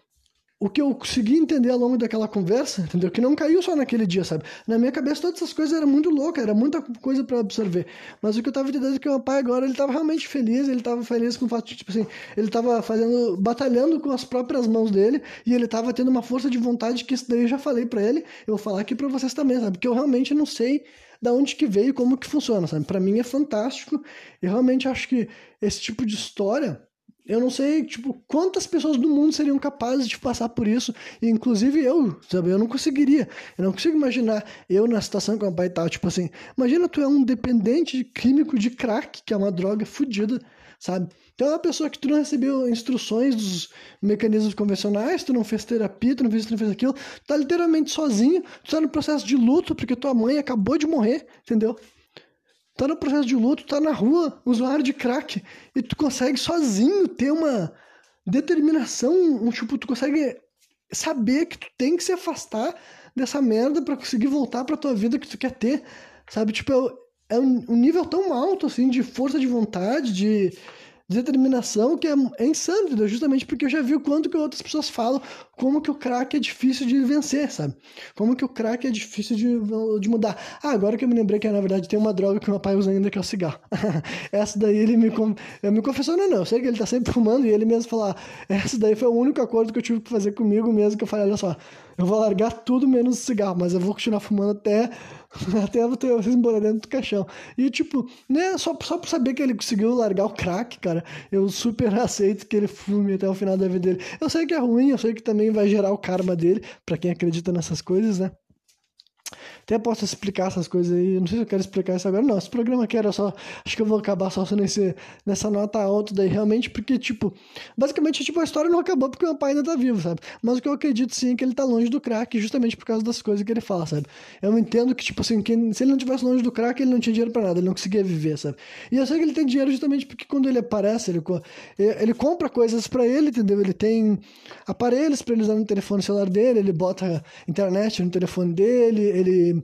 o que eu consegui entender ao longo daquela conversa, entendeu? Que não caiu só naquele dia, sabe? Na minha cabeça todas essas coisas eram muito loucas, era muita coisa para absorver. Mas o que eu tava entendendo é que o meu pai agora, ele tava realmente feliz, ele tava feliz com o fato de, tipo assim, ele tava fazendo, batalhando com as próprias mãos dele, e ele tava tendo uma força de vontade que isso daí eu já falei para ele, eu vou falar aqui para vocês também, sabe? Porque eu realmente não sei da onde que veio, como que funciona, sabe? Para mim é fantástico, e realmente acho que esse tipo de história eu não sei, tipo, quantas pessoas do mundo seriam capazes de passar por isso, inclusive eu, sabe? Eu não conseguiria. Eu não consigo imaginar eu na situação que meu pai tá, tipo assim, imagina tu é um dependente químico de crack, que é uma droga fodida, sabe? Então é uma pessoa que tu não recebeu instruções dos mecanismos convencionais, tu não fez terapia, tu não fez isso, tu não fez aquilo, tu tá literalmente sozinho, tu tá no processo de luto porque tua mãe acabou de morrer, entendeu? Tá no processo de luto, tá na rua, usuário de crack, e tu consegue sozinho ter uma determinação, um tipo, tu consegue saber que tu tem que se afastar dessa merda para conseguir voltar para tua vida que tu quer ter, sabe? Tipo, é, é um nível tão alto, assim, de força de vontade, de determinação que é, é insano, entendeu? Justamente porque eu já vi o quanto que outras pessoas falam como que o crack é difícil de vencer, sabe? Como que o crack é difícil de, de mudar. Ah, agora que eu me lembrei que na verdade tem uma droga que meu pai usa ainda que é o cigarro. essa daí ele me, eu me confessou, não, não, eu sei que ele tá sempre fumando e ele mesmo falou, ah, essa daí foi o único acordo que eu tive que fazer comigo mesmo, que eu falei, olha só, eu vou largar tudo menos o cigarro, mas eu vou continuar fumando até até vocês embora dentro do caixão. E, tipo, né, só, só por saber que ele conseguiu largar o crack, cara, eu super aceito que ele fume até o final da vida dele. Eu sei que é ruim, eu sei que também vai gerar o karma dele, para quem acredita nessas coisas, né? Até posso explicar essas coisas aí. Não sei se eu quero explicar isso agora. Não, esse programa aqui era só. Acho que eu vou acabar só nesse, nessa nota alta daí, realmente, porque, tipo, basicamente, tipo, a história não acabou porque o meu pai ainda tá vivo, sabe? Mas o que eu acredito sim é que ele tá longe do crack, justamente por causa das coisas que ele fala, sabe? Eu entendo que, tipo assim, que se ele não tivesse longe do crack, ele não tinha dinheiro pra nada, ele não conseguia viver, sabe? E eu sei que ele tem dinheiro justamente porque quando ele aparece, ele, ele compra coisas para ele, entendeu? Ele tem aparelhos para ele usar no telefone celular dele, ele bota internet no telefone dele, ele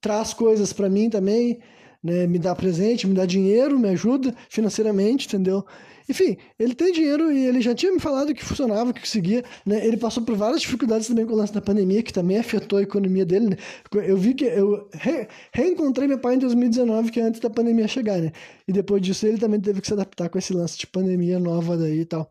traz coisas para mim também, né? Me dá presente, me dá dinheiro, me ajuda financeiramente, entendeu? Enfim, ele tem dinheiro e ele já tinha me falado que funcionava, que conseguia, né? Ele passou por várias dificuldades também com o lance da pandemia, que também afetou a economia dele, né? Eu vi que eu re reencontrei meu pai em 2019, que é antes da pandemia chegar, né? E depois disso ele também teve que se adaptar com esse lance de pandemia nova daí e tal.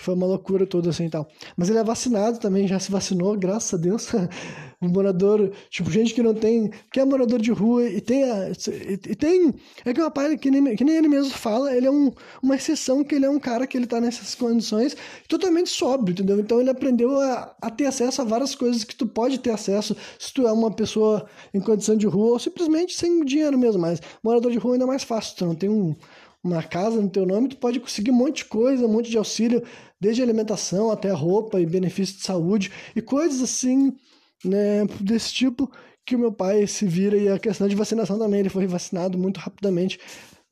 Foi uma loucura toda assim e tal. Mas ele é vacinado também, já se vacinou, graças a Deus. um morador, tipo, gente que não tem, que é morador de rua e tem, a, e, e, tem, é que o rapaz, que nem, que nem ele mesmo fala, ele é um, uma exceção, que ele é um cara que ele tá nessas condições totalmente sóbrio, entendeu? Então ele aprendeu a, a ter acesso a várias coisas que tu pode ter acesso se tu é uma pessoa em condição de rua ou simplesmente sem dinheiro mesmo, mas morador de rua ainda é mais fácil, tu não tem um, uma casa no teu nome, tu pode conseguir um monte de coisa, um monte de auxílio, desde alimentação até roupa e benefício de saúde e coisas assim né, desse tipo que o meu pai se vira e a questão de vacinação também, ele foi vacinado muito rapidamente,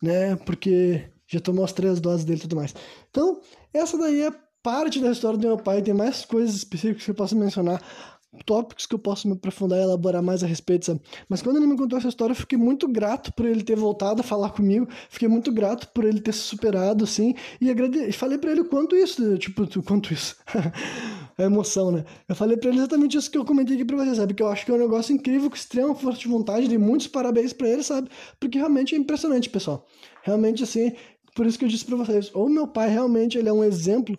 né? Porque já tomou as três doses dele e tudo mais. Então, essa daí é parte da história do meu pai, tem mais coisas específicas que eu posso mencionar, tópicos que eu posso me aprofundar e elaborar mais a respeito, sabe? Mas quando ele me contou essa história, eu fiquei muito grato por ele ter voltado a falar comigo, fiquei muito grato por ele ter se superado, assim, e agrade... falei para ele quanto isso, tipo, quanto isso. a emoção, né? Eu falei para ele exatamente isso que eu comentei aqui pra você, sabe? Que eu acho que é um negócio incrível, com extrema força de vontade, dei muitos parabéns para ele, sabe? Porque realmente é impressionante, pessoal. Realmente, assim, por isso que eu disse para vocês, ou meu pai realmente ele é um exemplo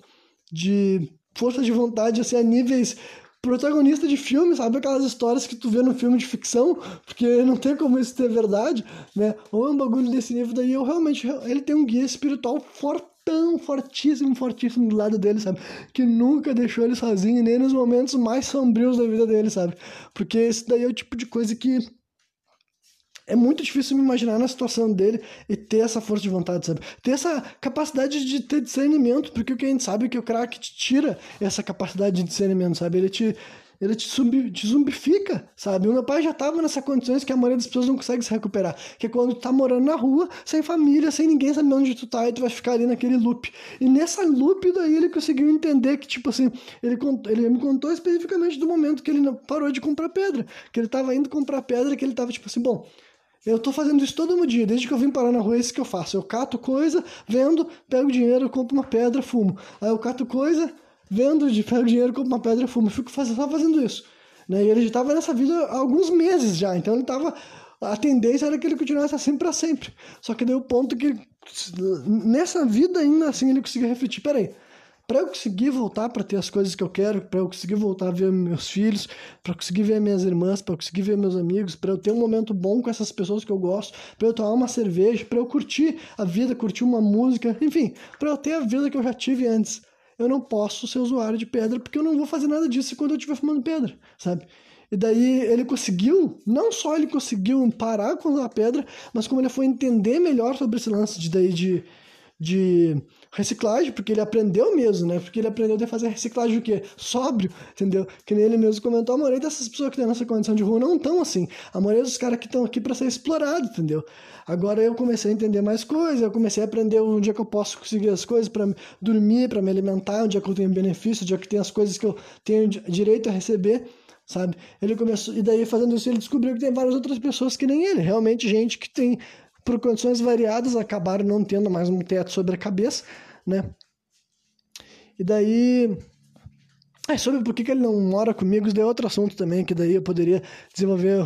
de força de vontade, assim, a níveis protagonista de filme, sabe aquelas histórias que tu vê no filme de ficção, porque não tem como isso ter verdade, né? Ou é um bagulho desse nível daí, eu realmente, ele tem um guia espiritual fortão, fortíssimo, fortíssimo do lado dele, sabe? Que nunca deixou ele sozinho, nem nos momentos mais sombrios da vida dele, sabe? Porque esse daí é o tipo de coisa que é muito difícil me imaginar na situação dele e ter essa força de vontade, sabe? Ter essa capacidade de ter discernimento, porque o que a gente sabe é que o crack te tira essa capacidade de discernimento, sabe? Ele te, ele te, sub, te zumbifica, sabe? O meu pai já estava nessa condições que a maioria das pessoas não consegue se recuperar, que é quando tu tá morando na rua, sem família, sem ninguém saber onde tu tá, e tu vai ficar ali naquele loop. E nessa loop daí ele conseguiu entender que, tipo assim, ele, ele me contou especificamente do momento que ele parou de comprar pedra, que ele estava indo comprar pedra, que ele estava tipo assim, bom, eu tô fazendo isso todo dia, desde que eu vim parar na rua, é isso que eu faço. Eu cato coisa, vendo, pego dinheiro, compro uma pedra, fumo. Aí eu cato coisa, vendo, pego dinheiro, compro uma pedra, fumo. Eu fico faz, só fazendo isso. Né? E ele já estava nessa vida há alguns meses já, então ele estava a tendência era que ele continuasse assim para sempre. Só que deu o ponto que nessa vida ainda assim ele conseguiu refletir, peraí, para eu conseguir voltar para ter as coisas que eu quero, para eu conseguir voltar a ver meus filhos, para conseguir ver minhas irmãs, para conseguir ver meus amigos, para eu ter um momento bom com essas pessoas que eu gosto, para eu tomar uma cerveja, para eu curtir a vida, curtir uma música, enfim, para eu ter a vida que eu já tive antes. Eu não posso ser usuário de pedra porque eu não vou fazer nada disso quando eu estiver fumando pedra, sabe? E daí ele conseguiu, não só ele conseguiu parar com a pedra, mas como ele foi entender melhor sobre esse lance de daí de de reciclagem, porque ele aprendeu mesmo, né? Porque ele aprendeu a fazer reciclagem o quê? Sóbrio, entendeu? Que nem ele mesmo comentou, a maioria dessas pessoas que estão nessa condição de rua não estão assim. A maioria dos caras que estão aqui para ser explorado, entendeu? Agora eu comecei a entender mais coisas, eu comecei a aprender onde é que eu posso conseguir as coisas para dormir, para me alimentar, onde é que eu tenho benefício, onde é que tem as coisas que eu tenho direito a receber sabe? Ele começou, e daí fazendo isso ele descobriu que tem várias outras pessoas que nem ele, realmente gente que tem por condições variadas, acabaram não tendo mais um teto sobre a cabeça, né? E daí. É, sobre por que, que ele não mora comigo, isso daí é outro assunto também, que daí eu poderia desenvolver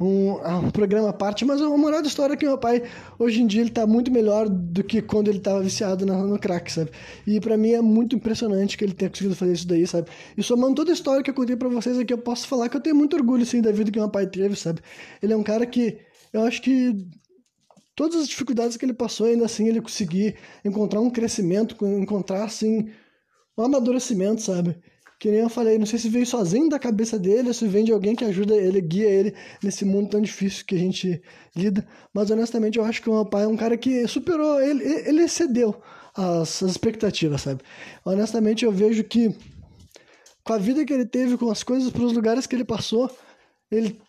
um, um programa à parte, mas a moral da história é que meu pai, hoje em dia, ele tá muito melhor do que quando ele tava viciado no, no crack, sabe? E para mim é muito impressionante que ele tenha conseguido fazer isso daí, sabe? E somando toda a história que eu contei para vocês aqui, eu posso falar que eu tenho muito orgulho, sim, da vida que meu pai teve, sabe? Ele é um cara que eu acho que todas as dificuldades que ele passou, ainda assim ele conseguir encontrar um crescimento, encontrar assim um amadurecimento, sabe? Que nem eu falei, não sei se veio sozinho da cabeça dele, ou se vem de alguém que ajuda ele, guia ele nesse mundo tão difícil que a gente lida. Mas honestamente eu acho que o meu pai é um cara que superou, ele, ele excedeu as, as expectativas, sabe? Honestamente eu vejo que com a vida que ele teve, com as coisas, para os lugares que ele passou, ele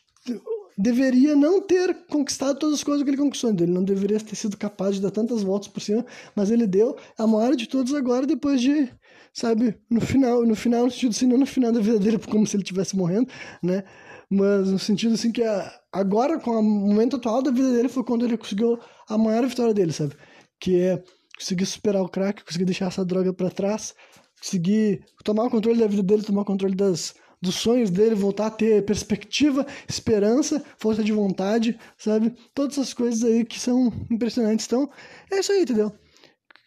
deveria não ter conquistado todas as coisas que ele conquistou. Então, ele não deveria ter sido capaz de dar tantas voltas por cima, mas ele deu a maior de todas agora, depois de, sabe, no final, no final, no sentido assim, não no final da vida dele, como se ele estivesse morrendo, né? Mas no sentido assim que agora, com o momento atual da vida dele, foi quando ele conseguiu a maior vitória dele, sabe? Que é conseguir superar o crack, conseguir deixar essa droga para trás, conseguir tomar o controle da vida dele, tomar o controle das dos sonhos dele, voltar a ter perspectiva, esperança, força de vontade, sabe? Todas essas coisas aí que são impressionantes. Então, é isso aí, entendeu?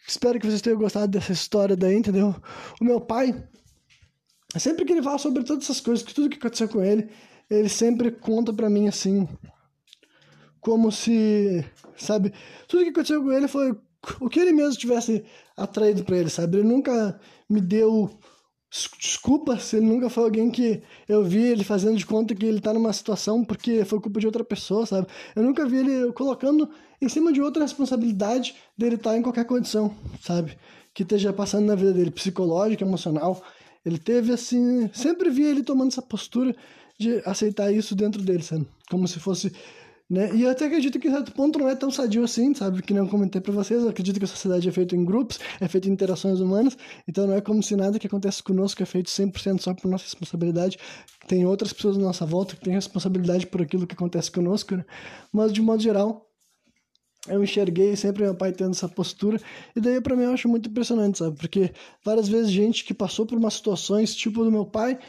Espero que vocês tenham gostado dessa história daí, entendeu? O meu pai, sempre que ele fala sobre todas essas coisas, tudo que aconteceu com ele, ele sempre conta para mim assim, como se, sabe? Tudo que aconteceu com ele foi o que ele mesmo tivesse atraído para ele, sabe? Ele nunca me deu desculpa se ele nunca foi alguém que eu vi ele fazendo de conta que ele tá numa situação porque foi culpa de outra pessoa, sabe? Eu nunca vi ele colocando em cima de outra responsabilidade dele estar tá em qualquer condição, sabe? Que esteja passando na vida dele, psicológica, emocional. Ele teve assim, sempre vi ele tomando essa postura de aceitar isso dentro dele, sabe? Como se fosse né? E eu até acredito que, em certo ponto, não é tão sadio assim, sabe? Que nem eu comentei para vocês. Eu acredito que a sociedade é feita em grupos, é feita em interações humanas. Então, não é como se nada que acontece conosco é feito 100% só por nossa responsabilidade. Tem outras pessoas à nossa volta que têm responsabilidade por aquilo que acontece conosco, né? Mas, de modo geral, eu enxerguei sempre meu pai tendo essa postura, e daí para mim eu acho muito impressionante, sabe? Porque várias vezes gente que passou por umas situações tipo do meu pai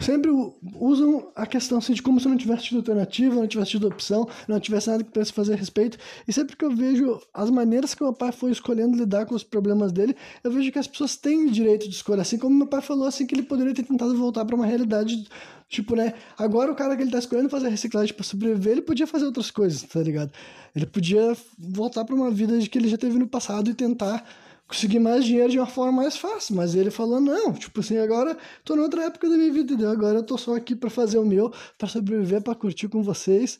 sempre usam a questão assim, de como se não tivesse tido alternativa, não tivesse tido opção, não tivesse nada que pudesse fazer a respeito. E sempre que eu vejo as maneiras que meu pai foi escolhendo lidar com os problemas dele, eu vejo que as pessoas têm direito de escolha. Assim como meu pai falou assim que ele poderia ter tentado voltar para uma realidade Tipo, né? Agora o cara que ele tá escolhendo fazer reciclagem para sobreviver, ele podia fazer outras coisas, tá ligado? Ele podia voltar para uma vida de que ele já teve no passado e tentar conseguir mais dinheiro de uma forma mais fácil. Mas ele falou, não, tipo assim, agora tô noutra época da minha vida, entendeu? Agora eu tô só aqui para fazer o meu, para sobreviver, para curtir com vocês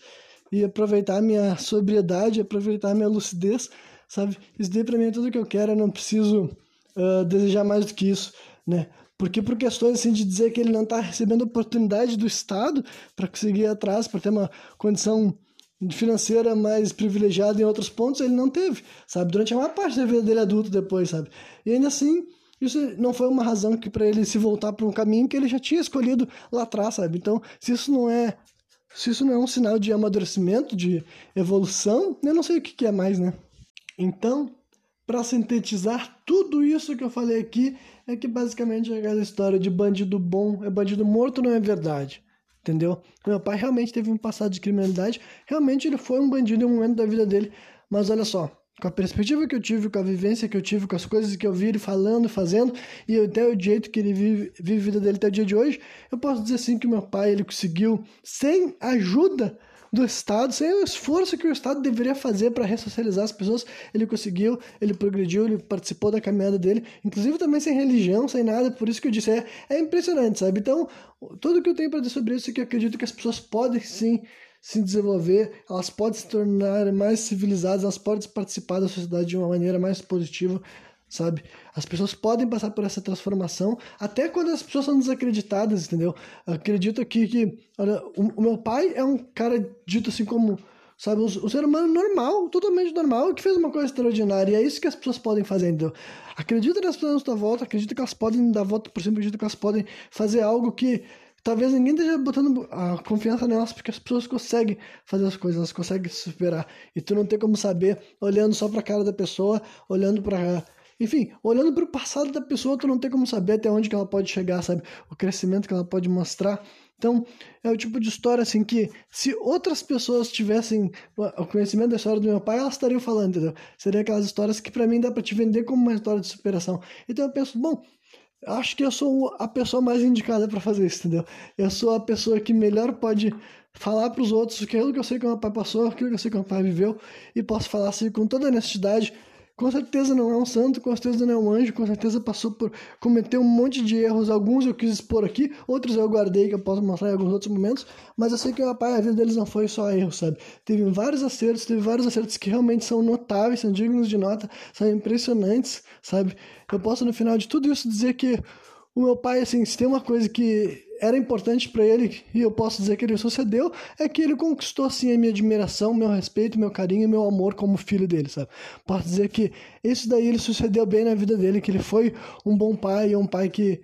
e aproveitar a minha sobriedade, aproveitar a minha lucidez, sabe? Isso daí pra mim é tudo que eu quero, eu não preciso uh, desejar mais do que isso, né? Porque por questões assim de dizer que ele não está recebendo oportunidade do Estado para conseguir ir atrás, para ter uma condição financeira mais privilegiada em outros pontos, ele não teve, sabe? Durante a maior parte da vida dele adulto depois, sabe? E ainda assim, isso não foi uma razão que para ele se voltar para um caminho que ele já tinha escolhido lá atrás, sabe? Então, se isso não é se isso não é um sinal de amadurecimento, de evolução, eu não sei o que, que é mais, né? Então, para sintetizar tudo isso que eu falei aqui, é que basicamente é aquela história de bandido bom é bandido morto não é verdade entendeu? Meu pai realmente teve um passado de criminalidade, realmente ele foi um bandido em um momento da vida dele, mas olha só, com a perspectiva que eu tive, com a vivência que eu tive, com as coisas que eu vi ele falando, fazendo, e até o jeito que ele vive, vive a vida dele até o dia de hoje, eu posso dizer assim que meu pai ele conseguiu, sem ajuda do Estado, sem o esforço que o Estado deveria fazer para ressocializar as pessoas, ele conseguiu, ele progrediu, ele participou da caminhada dele, inclusive também sem religião, sem nada, por isso que eu disse, é, é impressionante, sabe? Então, tudo que eu tenho para dizer sobre isso é que eu acredito que as pessoas podem sim se desenvolver, elas podem se tornar mais civilizadas, elas podem participar da sociedade de uma maneira mais positiva, sabe? As pessoas podem passar por essa transformação, até quando as pessoas são desacreditadas, entendeu? Eu acredito aqui que, olha, o, o, meu pai é um cara dito assim como, sabe, um, um ser humano normal, totalmente normal, que fez uma coisa extraordinária, e é isso que as pessoas podem fazer, entendeu? Acredita nas pessoas sua volta, acredita que elas podem dar volta por cima, acredita que elas podem fazer algo que talvez ninguém esteja botando a confiança nelas, porque as pessoas conseguem fazer as coisas, elas conseguem se superar. E tu não tem como saber olhando só para a cara da pessoa, olhando para enfim, olhando para o passado da pessoa, tu não tem como saber até onde que ela pode chegar, sabe? O crescimento que ela pode mostrar. Então, é o tipo de história assim que se outras pessoas tivessem o conhecimento da história do meu pai, elas estariam falando, entendeu? Seriam aquelas histórias que para mim dá para te vender como uma história de superação. Então eu penso, bom, acho que eu sou a pessoa mais indicada para fazer isso, entendeu? Eu sou a pessoa que melhor pode falar para os outros aquilo que eu sei que meu pai passou, aquilo que eu sei que meu pai viveu, e posso falar assim com toda honestidade, com certeza não é um santo, com certeza não é um anjo, com certeza passou por cometer um monte de erros. Alguns eu quis expor aqui, outros eu guardei que eu posso mostrar em alguns outros momentos. Mas eu sei que pai, a vida deles não foi só erro, sabe? Teve vários acertos, teve vários acertos que realmente são notáveis, são dignos de nota, são impressionantes, sabe? Eu posso no final de tudo isso dizer que o meu pai, assim, se tem uma coisa que era importante para ele, e eu posso dizer que ele sucedeu, é que ele conquistou assim a minha admiração, meu respeito, meu carinho e meu amor como filho dele, sabe? Posso dizer que isso daí ele sucedeu bem na vida dele, que ele foi um bom pai, um pai que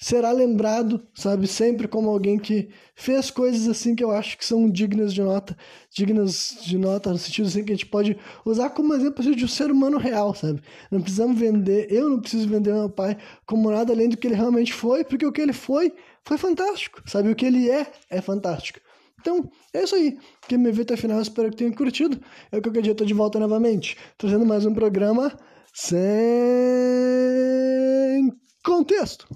será lembrado, sabe, sempre como alguém que fez coisas assim que eu acho que são dignas de nota, dignas de nota no sentido assim que a gente pode usar como exemplo assim, de um ser humano real, sabe? Não precisamos vender, eu não preciso vender meu pai como nada além do que ele realmente foi, porque o que ele foi foi fantástico, sabe? O que ele é é fantástico. Então, é isso aí. Quem me viu até o final, espero que tenha curtido. Eu qualquer dia estou de volta novamente, trazendo mais um programa sem contexto.